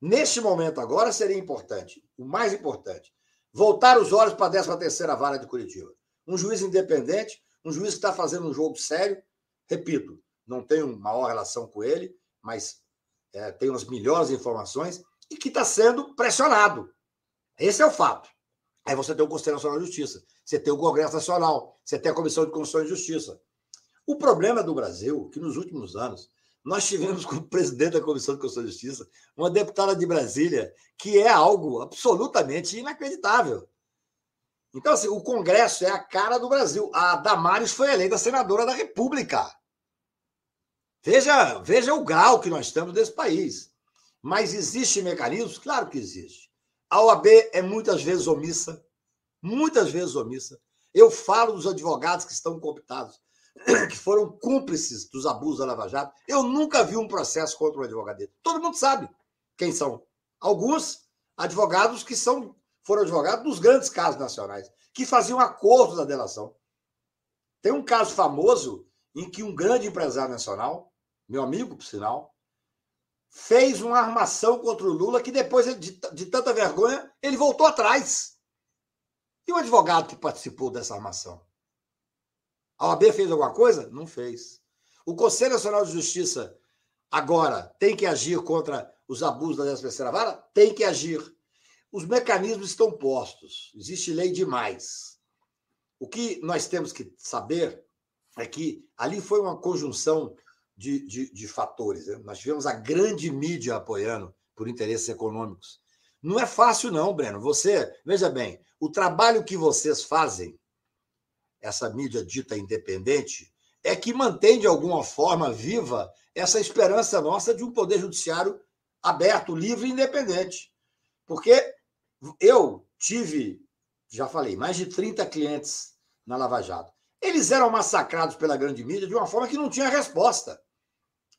Neste momento agora seria importante, o mais importante, voltar os olhos para a 13 terceira vara de Curitiba. Um juiz independente um juiz que está fazendo um jogo sério, repito, não tenho maior relação com ele, mas é, tenho as melhores informações e que está sendo pressionado. Esse é o fato. Aí você tem o Conselho Nacional de Justiça, você tem o Congresso Nacional, você tem a Comissão de Constituição e Justiça. O problema do Brasil, que nos últimos anos, nós tivemos como presidente da Comissão de Constituição e Justiça uma deputada de Brasília que é algo absolutamente inacreditável. Então, assim, o Congresso é a cara do Brasil. A Damares foi eleita senadora da República. Veja, veja o grau que nós estamos desse país. Mas existe mecanismos? Claro que existe. A OAB é muitas vezes omissa, muitas vezes omissa. Eu falo dos advogados que estão cooptados, (clears throat) que foram cúmplices dos abusos da Lava Jato. Eu nunca vi um processo contra um advogado dele. Todo mundo sabe quem são. Alguns advogados que são foram advogados dos grandes casos nacionais, que faziam acordos da delação. Tem um caso famoso em que um grande empresário nacional, meu amigo, por sinal, fez uma armação contra o Lula que depois, de, de tanta vergonha, ele voltou atrás. E o advogado que participou dessa armação? A OAB fez alguma coisa? Não fez. O Conselho Nacional de Justiça agora tem que agir contra os abusos da 13 vara? Tem que agir. Os mecanismos estão postos, existe lei demais. O que nós temos que saber é que ali foi uma conjunção de, de, de fatores. Né? Nós tivemos a grande mídia apoiando por interesses econômicos. Não é fácil, não, Breno. Você, veja bem, o trabalho que vocês fazem, essa mídia dita independente, é que mantém de alguma forma viva essa esperança nossa de um poder judiciário aberto, livre e independente. Porque eu tive, já falei, mais de 30 clientes na Lava Jato. Eles eram massacrados pela grande mídia de uma forma que não tinha resposta.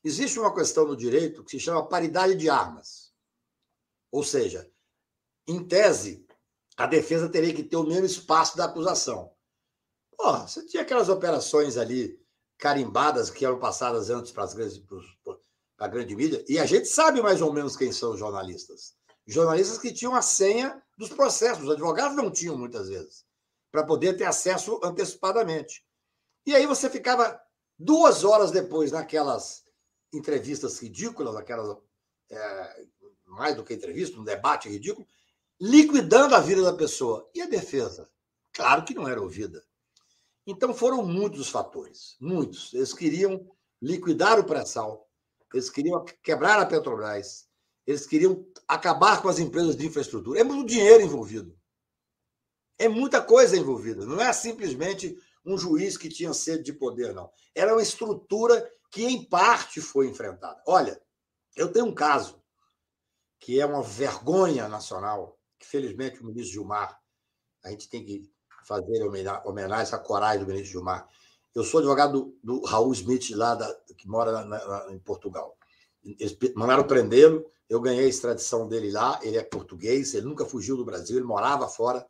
Existe uma questão no direito que se chama paridade de armas. Ou seja, em tese, a defesa teria que ter o mesmo espaço da acusação. Porra, você tinha aquelas operações ali carimbadas que eram passadas antes para a grande mídia, e a gente sabe mais ou menos quem são os jornalistas. Jornalistas que tinham a senha dos processos, os advogados não tinham muitas vezes, para poder ter acesso antecipadamente. E aí você ficava duas horas depois naquelas entrevistas ridículas, aquelas é, mais do que entrevista, um debate ridículo, liquidando a vida da pessoa. E a defesa? Claro que não era ouvida. Então foram muitos os fatores, muitos. Eles queriam liquidar o pré-sal, eles queriam quebrar a Petrobras, eles queriam acabar com as empresas de infraestrutura. É muito dinheiro envolvido. É muita coisa envolvida. Não é simplesmente um juiz que tinha sede de poder, não. Era uma estrutura que, em parte, foi enfrentada. Olha, eu tenho um caso que é uma vergonha nacional, que felizmente o ministro Gilmar, a gente tem que fazer homenagem à coragem do ministro Gilmar. Eu sou advogado do, do Raul Smith, lá da, que mora na, na, em Portugal. Eles mandaram prendê-lo, eu ganhei a extradição dele lá, ele é português, ele nunca fugiu do Brasil, ele morava fora.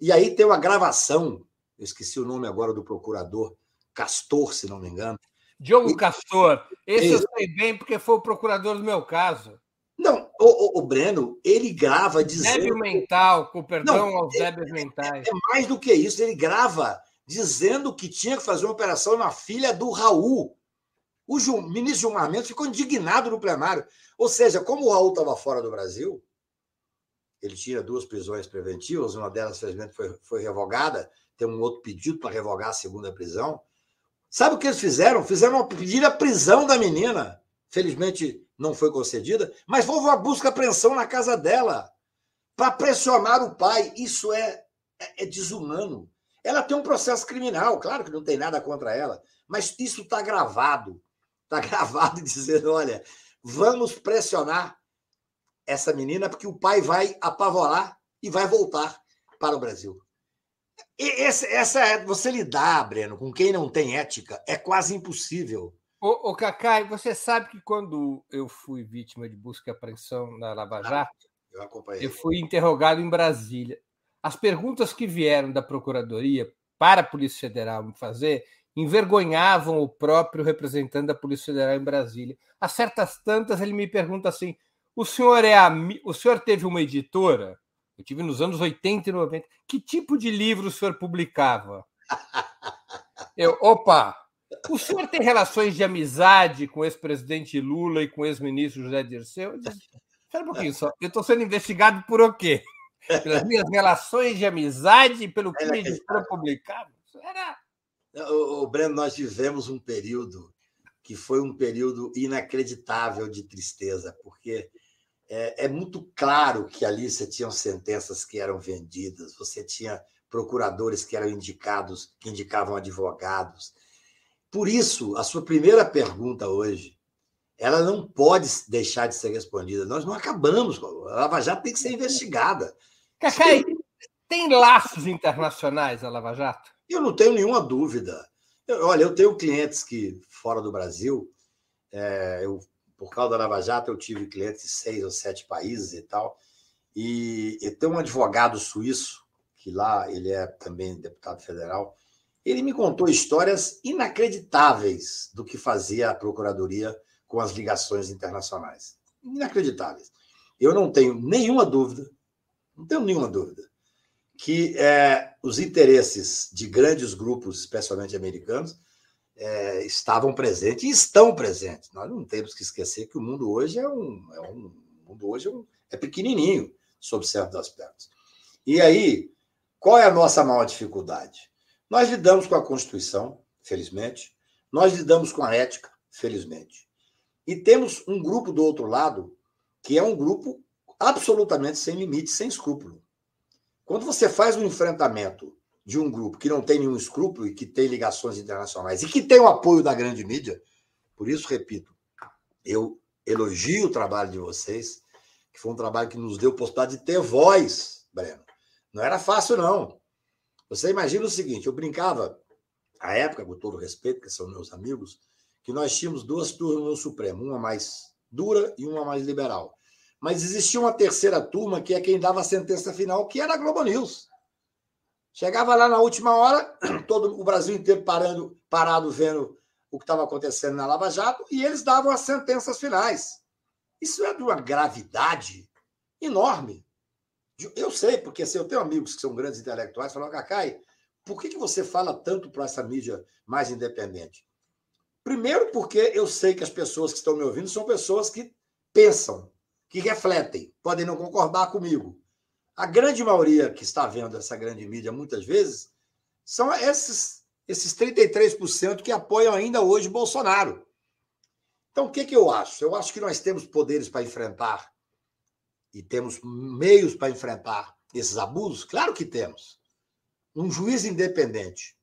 E aí tem uma gravação, eu esqueci o nome agora do procurador, Castor, se não me engano. Diogo Castor, esse eu sei bem porque foi o procurador do meu caso. Não, o, o, o Breno, ele grava dizendo. Débil mental, com perdão não, aos débeis mentais. É mais do que isso, ele grava dizendo que tinha que fazer uma operação na filha do Raul. O ministro Gilmar Mendes ficou indignado no plenário. Ou seja, como o Raul estava fora do Brasil, ele tinha duas prisões preventivas, uma delas, felizmente, foi, foi revogada, tem um outro pedido para revogar a segunda prisão. Sabe o que eles fizeram? Fizeram pedir a prisão da menina. Felizmente, não foi concedida, mas houve uma busca apreensão na casa dela para pressionar o pai. Isso é, é, é, desumano. Ela tem um processo criminal, claro que não tem nada contra ela, mas isso está gravado. Está (laughs) gravado dizendo: olha, vamos pressionar essa menina, porque o pai vai apavorar e vai voltar para o Brasil. E essa, essa é, você lidar, Breno, com quem não tem ética é quase impossível. Ô, ô Cacai, você sabe que quando eu fui vítima de busca e apreensão na Lava ah, Jato, eu, eu fui interrogado em Brasília. As perguntas que vieram da Procuradoria para a Polícia Federal me fazer envergonhavam o próprio representante da Polícia Federal em Brasília. A certas tantas ele me pergunta assim: o senhor é o senhor teve uma editora? Eu tive nos anos 80 e 90. Que tipo de livro o senhor publicava? (laughs) Eu, opa, o senhor tem relações de amizade com o ex-presidente Lula e com o ex-ministro José Dirceu? Espera um pouquinho só. Eu estou sendo investigado por o quê? Pelas minhas relações de amizade, pelo que me foram publicado? Era... O, o Breno, nós vivemos um período que foi um período inacreditável de tristeza, porque é, é, muito claro que ali você tinha sentenças que eram vendidas, você tinha procuradores que eram indicados, que indicavam advogados, por isso, a sua primeira pergunta hoje, ela não pode deixar de ser respondida. Nós não acabamos. A Lava Jato tem que ser investigada. Cacai, tem laços internacionais a Lava Jato? Eu não tenho nenhuma dúvida. Eu, olha, eu tenho clientes que, fora do Brasil, é, eu, por causa da Lava Jato, eu tive clientes de seis ou sete países e tal. E, e tem um advogado suíço, que lá ele é também deputado federal, ele me contou histórias inacreditáveis do que fazia a Procuradoria com as ligações internacionais. Inacreditáveis. Eu não tenho nenhuma dúvida, não tenho nenhuma dúvida, que é, os interesses de grandes grupos, especialmente americanos, é, estavam presentes e estão presentes. Nós não temos que esquecer que o mundo hoje é um, é um mundo hoje é, um, é pequenininho sob certos aspectos. E aí, qual é a nossa maior dificuldade? Nós lidamos com a Constituição, felizmente, nós lidamos com a ética, felizmente. E temos um grupo do outro lado que é um grupo absolutamente sem limite, sem escrúpulo. Quando você faz um enfrentamento de um grupo que não tem nenhum escrúpulo e que tem ligações internacionais e que tem o apoio da grande mídia, por isso, repito, eu elogio o trabalho de vocês, que foi um trabalho que nos deu possibilidade de ter voz, Breno. Não era fácil, não. Você imagina o seguinte: eu brincava, à época, com todo respeito, que são meus amigos, que nós tínhamos duas turmas no Supremo, uma mais dura e uma mais liberal. Mas existia uma terceira turma, que é quem dava a sentença final, que era a Globo News. Chegava lá na última hora, (clears throat) todo o Brasil inteiro parando, parado vendo o que estava acontecendo na Lava Jato, e eles davam as sentenças finais. Isso é de uma gravidade enorme. Eu sei, porque assim, eu tenho amigos que são grandes intelectuais, falam, Cacai, por que, que você fala tanto para essa mídia mais independente? Primeiro, porque eu sei que as pessoas que estão me ouvindo são pessoas que pensam, que refletem, podem não concordar comigo. A grande maioria que está vendo essa grande mídia, muitas vezes, são esses, esses 33% que apoiam ainda hoje Bolsonaro. Então, o que, que eu acho? Eu acho que nós temos poderes para enfrentar e temos meios para enfrentar esses abusos? Claro que temos. Um juiz independente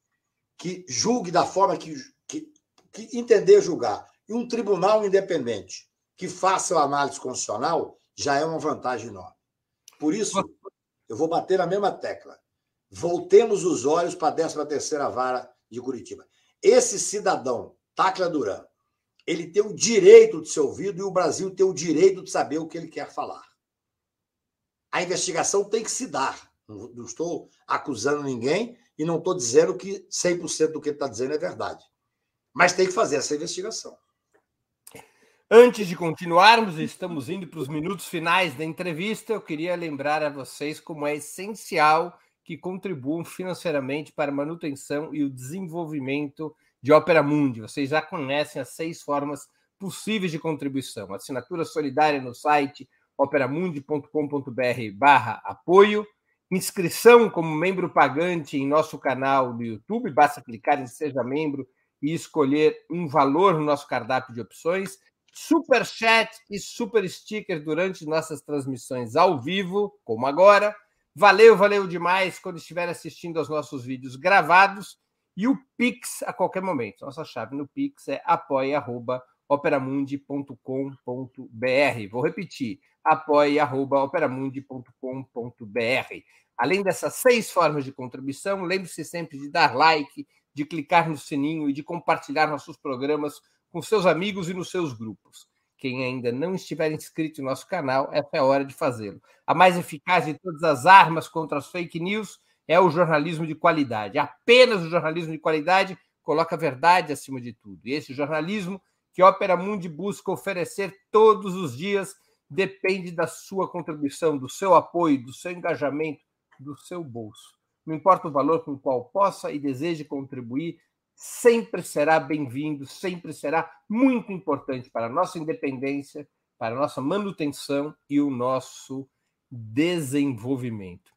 que julgue da forma que, que, que entender julgar e um tribunal independente que faça a análise constitucional já é uma vantagem enorme. Por isso, eu vou bater na mesma tecla. Voltemos os olhos para a 13 terceira vara de Curitiba. Esse cidadão, Tacla Duran, ele tem o direito de ser ouvido e o Brasil tem o direito de saber o que ele quer falar. A investigação tem que se dar. Não estou acusando ninguém e não estou dizendo que 100% do que ele está dizendo é verdade. Mas tem que fazer essa investigação. Antes de continuarmos, estamos indo para os minutos finais da entrevista. Eu queria lembrar a vocês como é essencial que contribuam financeiramente para a manutenção e o desenvolvimento de Opera Mundi. Vocês já conhecem as seis formas possíveis de contribuição. Assinatura solidária no site operamundi.com.br barra apoio, inscrição como membro pagante em nosso canal no YouTube, basta clicar em Seja Membro e escolher um valor no nosso cardápio de opções, super chat e super sticker durante nossas transmissões ao vivo, como agora. Valeu, valeu demais quando estiver assistindo aos nossos vídeos gravados e o Pix a qualquer momento. Nossa chave no Pix é apoia.operamundi.com.br. Vou repetir, apoia.operamundi.com.br. Além dessas seis formas de contribuição, lembre-se sempre de dar like, de clicar no sininho e de compartilhar nossos programas com seus amigos e nos seus grupos. Quem ainda não estiver inscrito no nosso canal, essa é a hora de fazê-lo. A mais eficaz de todas as armas contra as fake news é o jornalismo de qualidade. Apenas o jornalismo de qualidade coloca a verdade acima de tudo. E esse jornalismo que Opera Mundi busca oferecer todos os dias depende da sua contribuição, do seu apoio, do seu engajamento, do seu bolso. Não importa o valor com o qual possa e deseje contribuir, sempre será bem-vindo, sempre será muito importante para a nossa independência, para a nossa manutenção e o nosso desenvolvimento.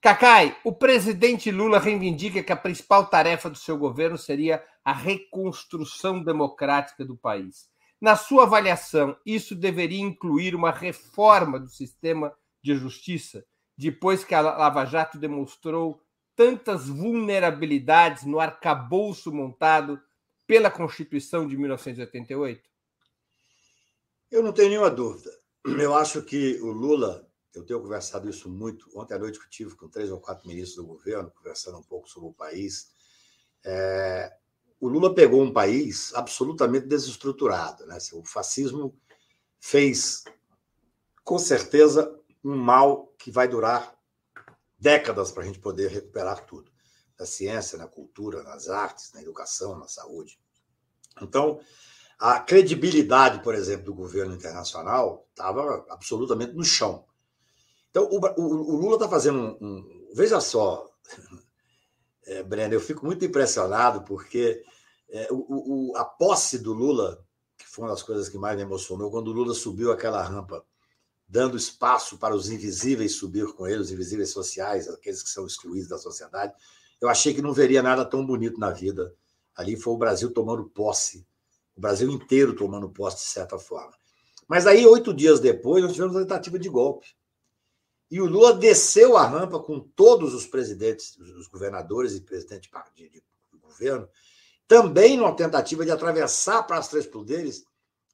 Cacai, o presidente Lula reivindica que a principal tarefa do seu governo seria a reconstrução democrática do país. Na sua avaliação, isso deveria incluir uma reforma do sistema de justiça, depois que a Lava Jato demonstrou tantas vulnerabilidades no arcabouço montado pela Constituição de 1988? Eu não tenho nenhuma dúvida. Eu acho que o Lula, eu tenho conversado isso muito. Ontem à noite eu tive com três ou quatro ministros do governo, conversando um pouco sobre o país. É, o Lula pegou um país absolutamente desestruturado. Né? O fascismo fez, com certeza, um mal que vai durar décadas para a gente poder recuperar tudo. Na ciência, na cultura, nas artes, na educação, na saúde. Então, a credibilidade, por exemplo, do governo internacional estava absolutamente no chão. Então, o, o, o Lula está fazendo um, um, Veja só, (laughs) é, Breno, eu fico muito impressionado porque é, o, a posse do Lula, que foi uma das coisas que mais me emocionou, quando o Lula subiu aquela rampa, dando espaço para os invisíveis subir com ele, os invisíveis sociais, aqueles que são excluídos da sociedade, eu achei que não veria nada tão bonito na vida. Ali foi o Brasil tomando posse, o Brasil inteiro tomando posse, de certa forma. Mas aí, oito dias depois, nós tivemos a tentativa de golpe. E o Lula desceu a rampa com todos os presidentes, os governadores e presidente de, de, de governo, também numa tentativa de atravessar para as três poderes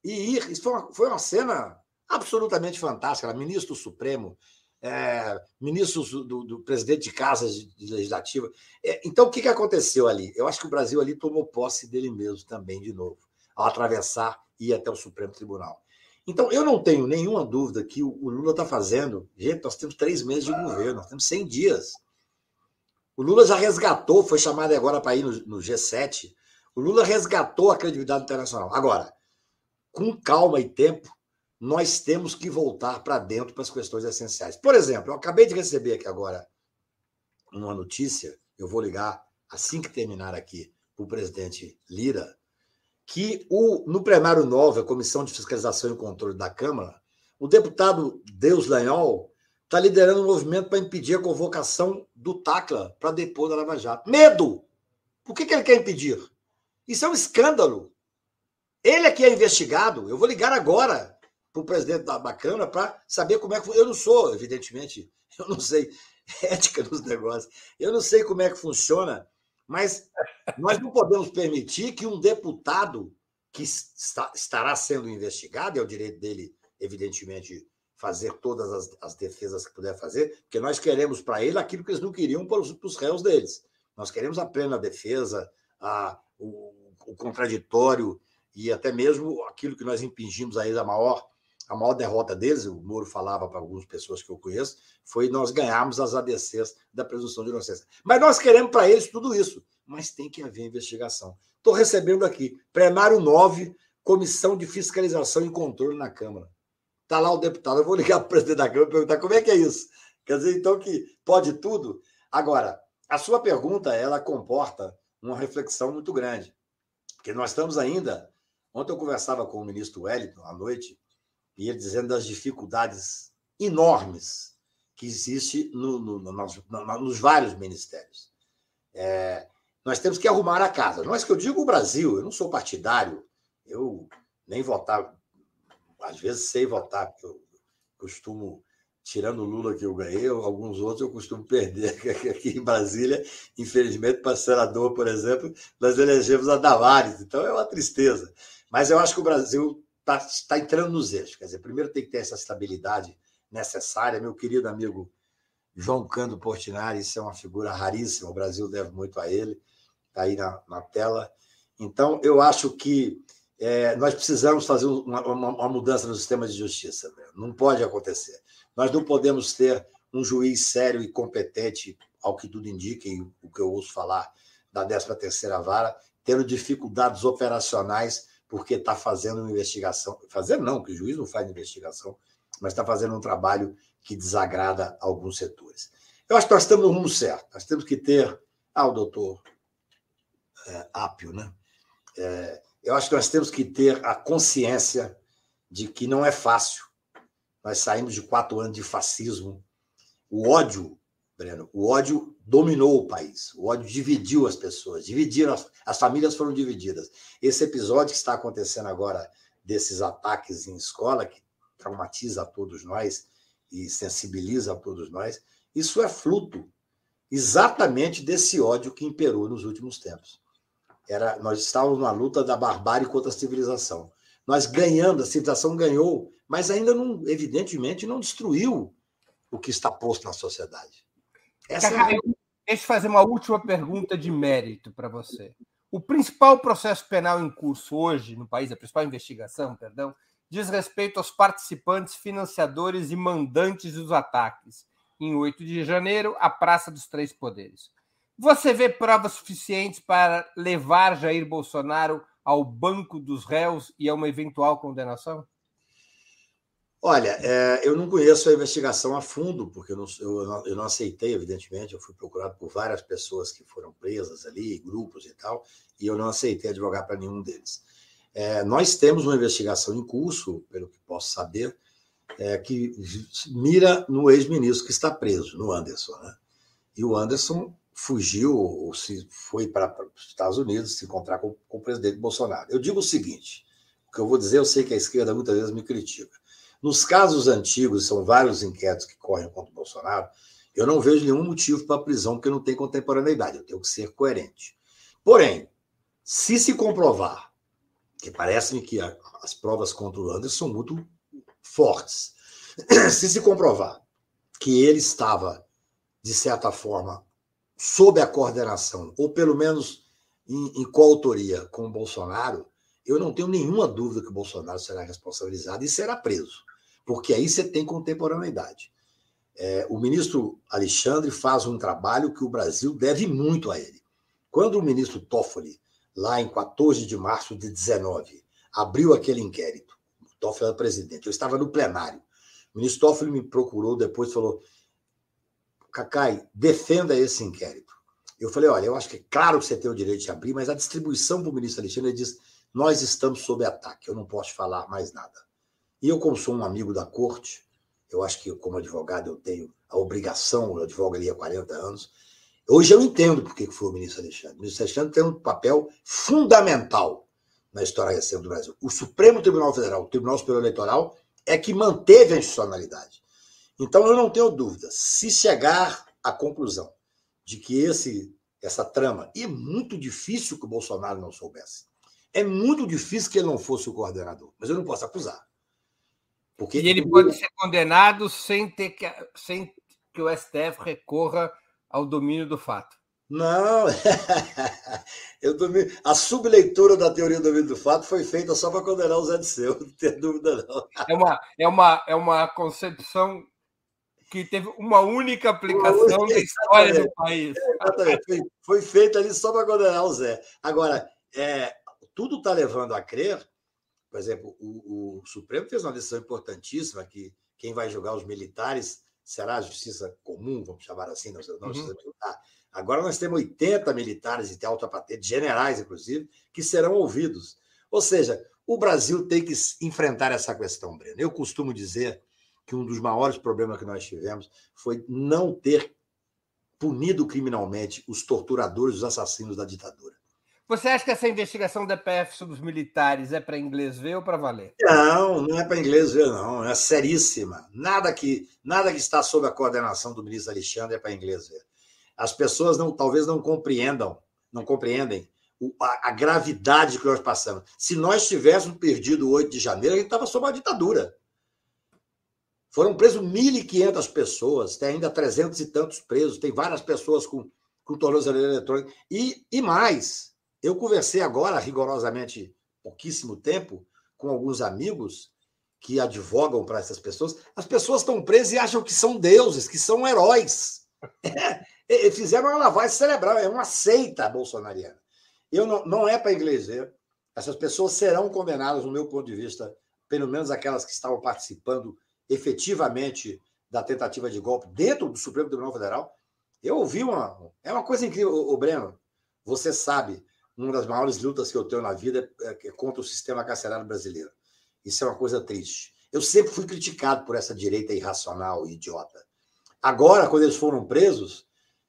e ir. Isso foi uma, foi uma cena absolutamente fantástica. Ministro Supremo, é, ministros do, do, presidente de casas de, legislativa. É, então, o que, que aconteceu ali? Eu acho que o Brasil ali tomou posse dele mesmo também, de novo, ao atravessar e ir até o Supremo Tribunal. Então, eu não tenho nenhuma dúvida que o Lula está fazendo. Gente, nós temos três meses de governo, nós temos 100 dias. O Lula já resgatou, foi chamado agora para ir no, no G7. O Lula resgatou a credibilidade internacional. Agora, com calma e tempo, nós temos que voltar para dentro para as questões essenciais. Por exemplo, eu acabei de receber aqui agora uma notícia, eu vou ligar assim que terminar aqui para o presidente Lira, que o, no plenário 9, a Comissão de Fiscalização e Controle da Câmara, o deputado Deus Lanhol está liderando um movimento para impedir a convocação do Tacla para depor da Lava Jato. Medo! Por que, que ele quer impedir? Isso é um escândalo. Ele é que é investigado. Eu vou ligar agora para o presidente da, da Câmara para saber como é que. Eu não sou, evidentemente, (laughs) eu não sei ética dos negócios. Eu não sei como é que funciona, mas nós não podemos permitir que um deputado que está, estará sendo investigado, é o direito dele, evidentemente, fazer todas as, as defesas que puder fazer, porque nós queremos para ele aquilo que eles não queriam para os, réus deles. Nós queremos a plena defesa, a, o, o contraditório e até mesmo aquilo que nós impingimos aí da maior a maior derrota deles, o Moro falava para algumas pessoas que eu conheço, foi nós ganharmos as ADCs da presunção de inocência. Mas nós queremos para eles tudo isso, mas tem que haver investigação. Estou recebendo aqui, plenário 9, Comissão de Fiscalização e Controle na Câmara. Está lá o deputado, eu vou ligar para o presidente da Câmara e perguntar como é que é isso. Quer dizer, então, que pode tudo? Agora, a sua pergunta, ela comporta uma reflexão muito grande, porque nós estamos ainda... Ontem eu conversava com o ministro Wellington, à noite, e ele dizendo das dificuldades enormes que existe no, no, no, nos, vários ministérios. É, nós temos que arrumar a casa. Não é que eu digo o Brasil, eu não sou partidário, eu nem votar, às vezes sei votar, porque eu costumo, tirando o Lula que eu ganhei, alguns outros eu costumo perder (laughs) aqui em Brasília. Infelizmente, para senador, por exemplo, nós elegemos a Davares, então é uma tristeza. Mas eu acho que o Brasil está tá entrando nos eixos. Quer dizer, primeiro tem que ter essa estabilidade necessária. Meu querido amigo João Cando Portinari, isso é uma figura raríssima, o Brasil deve muito a ele, está aí na, na, tela. Então, eu acho que é, nós precisamos fazer uma, uma, uma, mudança no sistema de justiça. Né? Não pode acontecer. Nós não podemos ter um juiz sério e competente, ao que tudo indica, e o que eu ouço falar da 13ª Vara, tendo dificuldades operacionais porque está fazendo uma investigação. Fazendo não, que o juiz não faz investigação, mas está fazendo um trabalho que desagrada alguns setores. Eu acho que nós estamos no rumo certo. Nós temos que ter. Ah, o doutor é, Apio, né? É, eu acho que nós temos que ter a consciência de que não é fácil. Nós saímos de quatro anos de fascismo. O ódio, Breno, o ódio dominou o país. O ódio dividiu as pessoas, dividiram as, as famílias foram divididas. Esse episódio que está acontecendo agora desses ataques em escola que traumatiza a todos nós e sensibiliza a todos nós, isso é fruto exatamente desse ódio que imperou nos últimos tempos. Era, nós estávamos numa luta da barbárie contra a civilização. Nós ganhando, a civilização ganhou, mas ainda não, evidentemente, não destruiu o que está posto na sociedade. Essa é... Deixa eu fazer uma última pergunta de mérito para você. O principal processo penal em curso hoje no país, a principal investigação, perdão, diz respeito aos participantes, financiadores e mandantes dos ataques em 8 de janeiro, à Praça dos Três Poderes. Você vê provas suficientes para levar Jair Bolsonaro ao banco dos réus e a uma eventual condenação? Olha, é, eu não conheço a investigação a fundo, porque eu não, eu, não, eu não, aceitei, evidentemente. Eu fui procurado por várias pessoas que foram presas ali, grupos e tal, e eu não aceitei advogar para nenhum deles. É, nós temos uma investigação em curso, pelo que posso saber, é, que mira no ex-ministro que está preso, no Anderson. Né? E o Anderson fugiu, ou se foi para os Estados Unidos se encontrar com, com o presidente Bolsonaro. Eu digo o seguinte: o que eu vou dizer, eu sei que a esquerda muitas vezes me critica. Nos casos antigos, são vários inquéritos que correm contra o Bolsonaro, eu não vejo nenhum motivo para prisão, porque não tem contemporaneidade, eu tenho que ser coerente. Porém, se se comprovar, que parece-me que a, as provas contra o Anderson são muito fortes, (clears throat) se se comprovar que ele estava, de certa forma, sob a coordenação, ou pelo menos em, em coautoria com o Bolsonaro, eu não tenho nenhuma dúvida que o Bolsonaro será responsabilizado e será preso, porque aí você tem contemporaneidade. É, o ministro Alexandre faz um trabalho que o Brasil deve muito a ele. Quando o ministro Toffoli, lá em 14 de março de 19, abriu aquele inquérito, o Toffoli era presidente, eu estava no plenário. O ministro Toffoli me procurou depois e falou: Cacai, defenda esse inquérito. Eu falei: olha, eu acho que é claro que você tem o direito de abrir, mas a distribuição para o ministro Alexandre diz nós estamos sob ataque, eu não posso falar mais nada. E eu, como sou um amigo da corte, eu acho que como advogado eu tenho a obrigação, eu advogo ali há 40 anos, hoje eu entendo por que foi o ministro Alexandre. O ministro Alexandre tem um papel fundamental na história recente do Brasil. O Supremo Tribunal Federal, o Tribunal Superior Eleitoral, é que manteve a institucionalidade. Então eu não tenho dúvida, se chegar à conclusão de que esse essa trama, e é muito difícil que o Bolsonaro não soubesse, é muito difícil que ele não fosse o coordenador, mas eu não posso acusar. Porque e ele pode ser condenado sem, ter que, sem que o STF recorra ao domínio do fato. Não, (laughs) eu domino... a subleitura da teoria do domínio do fato foi feita só para condenar o Zé de Seu, (laughs) não tem dúvida não. É uma, é uma, é uma concepção que teve uma única aplicação na história do país. Exatamente, foi, foi feita ali só para condenar o Zé. Agora, é, tudo está levando a crer, por exemplo, o, o, Supremo fez uma decisão importantíssima que quem vai julgar os militares será a justiça comum, vamos chamar assim, não, não uhum. justiça militar. Agora nós temos 80 militares e tem alta patente, generais, inclusive, que serão ouvidos. Ou seja, o Brasil tem que enfrentar essa questão, Breno. Eu costumo dizer que um dos maiores problemas que nós tivemos foi não ter punido criminalmente os torturadores, os assassinos da ditadura. Você acha que essa investigação da PF sobre os militares é para inglês ver ou para valer? Não, não é para inglês ver, não. É seríssima. Nada que, nada que está sob a coordenação do ministro Alexandre é para inglês ver. As pessoas não, talvez não compreendam, não compreendem a, a, gravidade que nós passamos. Se nós tivéssemos perdido o 8 de janeiro, a gente estava sob a ditadura. Foram presos 1.500 pessoas, tem ainda 300 e tantos presos, tem várias pessoas com, com tornozeleira eletrônica. E, e mais, eu conversei agora, rigorosamente pouquíssimo tempo, com alguns amigos que advogam para essas pessoas. As pessoas estão presas e acham que são deuses, que são heróis. É, (laughs) fizeram uma lavagem cerebral, é uma seita bolsonariana. Eu não, não é para igreja. Essas pessoas serão condenadas, no meu ponto de vista, pelo menos aquelas que estavam participando efetivamente da tentativa de golpe dentro do Supremo Tribunal Federal. Eu ouvi uma. É uma coisa incrível, o Breno. Você sabe, uma das maiores lutas que eu tenho na vida é, é contra o sistema carcerário brasileiro. Isso é uma coisa triste. Eu sempre fui criticado por essa direita irracional e idiota. Agora, quando eles foram presos,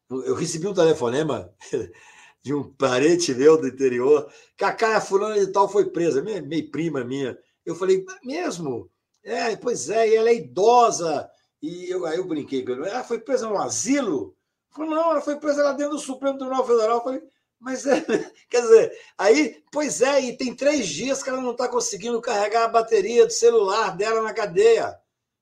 eu recebi um telefonema (laughs) de um parente meu do interior. Cacá, fulana de tal foi presa, minha prima minha. Eu falei, mesmo? É, pois é, e ela é idosa. E eu, aí eu brinquei com ele. Ela foi presa no asilo? Falei, não, ela foi presa lá dentro do Supremo Tribunal Federal. Eu falei, mas é, (laughs) quer dizer, aí, pois é, e tem três dias que ela não está conseguindo carregar a bateria do celular dela na cadeia.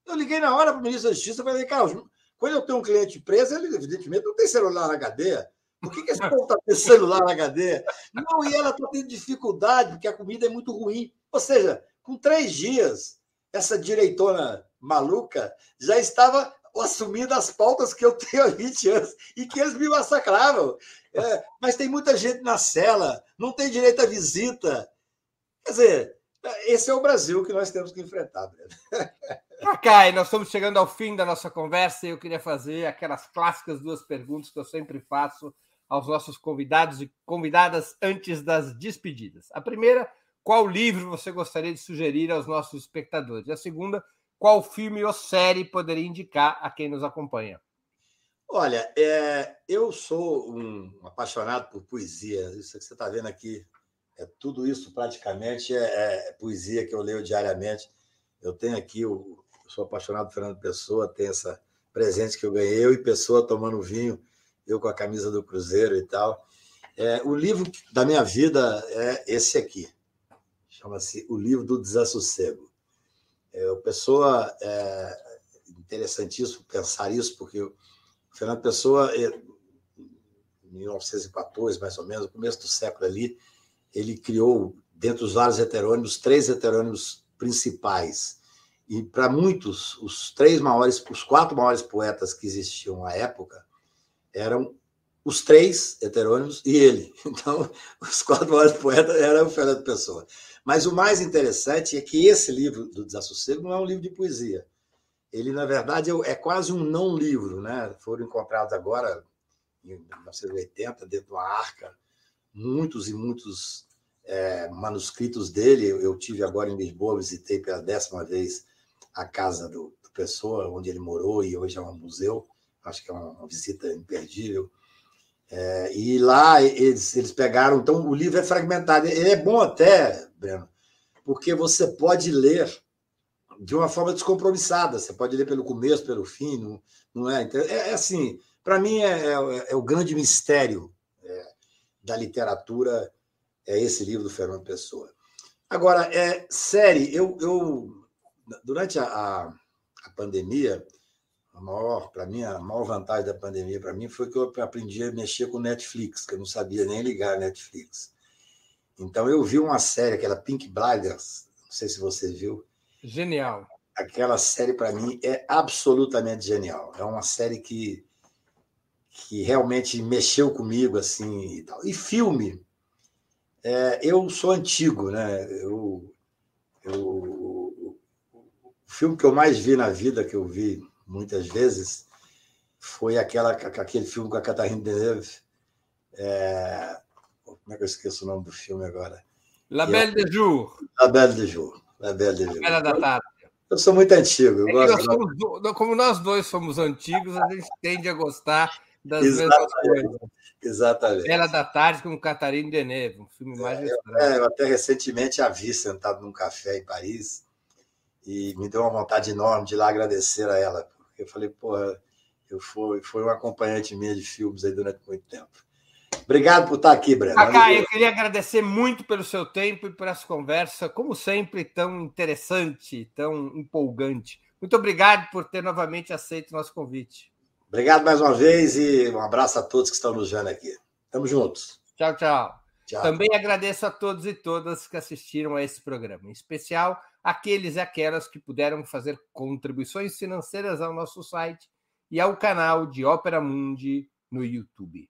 Eu liguei na hora para o ministro da Justiça e falei, Carlos, quando eu tenho um cliente preso, ele evidentemente não tem celular na cadeia. Por que, que esse povo está tendo celular na cadeia? Não, e ela está tendo dificuldade, porque a comida é muito ruim. Ou seja, com três dias, essa direitona maluca já estava assumindo as pautas que eu tenho há 20 anos e que eles me massacravam. É, mas tem muita gente na cela, não tem direito à visita. Quer dizer, esse é o Brasil que nós temos que enfrentar, Breno. Cacai, nós estamos chegando ao fim da nossa conversa e eu queria fazer aquelas clássicas duas perguntas que eu sempre faço aos nossos convidados e convidadas antes das despedidas. A primeira, qual livro você gostaria de sugerir aos nossos espectadores? E a segunda, qual filme ou série poderia indicar a quem nos acompanha? Olha, é, eu sou um apaixonado por poesia. Isso que você está vendo aqui, é, tudo isso praticamente é, é, poesia que eu leio diariamente. Eu tenho aqui, eu, eu sou apaixonado por Fernando Pessoa, tem essa presente que eu ganhei, eu e Pessoa tomando vinho, eu com a camisa do Cruzeiro e tal. É, o livro da minha vida é esse aqui, chama-se O Livro do Desassossego. É, o Pessoa, é interessantíssimo pensar isso, porque o Fernando Pessoa, em 1914, mais ou menos, no começo do século ali, ele criou dentre os vários heterônimos, três heterônimos principais. E para muitos, os três maiores, os quatro maiores poetas que existiam à época eram os três heterônimos e ele. (laughs) Então, os quatro maiores poetas eram o Fernando Pessoa. Mas o mais interessante é que esse livro do Desassossego não é um livro de poesia. Ele, na verdade, é, é quase um não livro. Né? Foram encontrados agora, em 1980, dentro de uma arca, muitos e muitos é, manuscritos dele. Eu tive agora em Lisboa, visitei pela décima vez a casa do, do Pessoa, onde ele morou, e hoje é um museu. Acho que é uma visita imperdível. É, e lá eles, eles pegaram. Então, o livro é fragmentado. Ele é bom até, Porque você pode ler de uma forma descompromissada. Você pode ler pelo começo, pelo fim, não, não é? Então, é, é assim, para mim é, é, é, o grande mistério é, da literatura, é esse livro do Fernando Pessoa. Agora, é série, eu, eu durante a, a, a pandemia, a maior, para mim, a maior vantagem da pandemia para mim foi que eu aprendi a mexer com Netflix, que eu não sabia nem ligar Netflix. Então eu vi uma série, aquela Pink Blinders, não sei se você viu. Genial. Aquela série para mim é absolutamente genial. É uma série que que realmente mexeu comigo assim e tal. E filme, é, eu sou antigo, né? Eu, eu, o filme que eu mais vi na vida, que eu vi muitas vezes, foi aquela, aquele filme com a Catarina Deneuve. É... Como é que eu esqueço o nome do filme agora? La Belle de Jour. La Belle de Jour. La Belle de Jour. Bela da tarde. Eu sou muito antigo. Eu é gosto nós somos, como nós dois somos antigos, a gente tende a gostar das Exatamente. mesmas coisas. Exatamente. Bela da Tarde com Catarina Deneuve, um filme mais é, eu, é, eu até recentemente a vi sentado num café em Paris e me deu uma vontade enorme de ir lá agradecer a ela eu falei, porra, eu fui, foi um acompanhante minha de filmes aí durante muito tempo. Obrigado por estar aqui, Breno. Cacá, eu queria agradecer muito pelo seu tempo e por essa conversa, como sempre, tão interessante, tão empolgante. Muito obrigado por ter novamente aceito o nosso convite. Obrigado mais uma vez e um abraço a todos que estão nos vendo aqui. Tamo juntos. Tchau, tchau. tchau. Também agradeço a todos e todas que assistiram a esse programa, em especial aqueles e aquelas que puderam fazer contribuições financeiras ao nosso site e ao canal de Ópera Mundi no YouTube.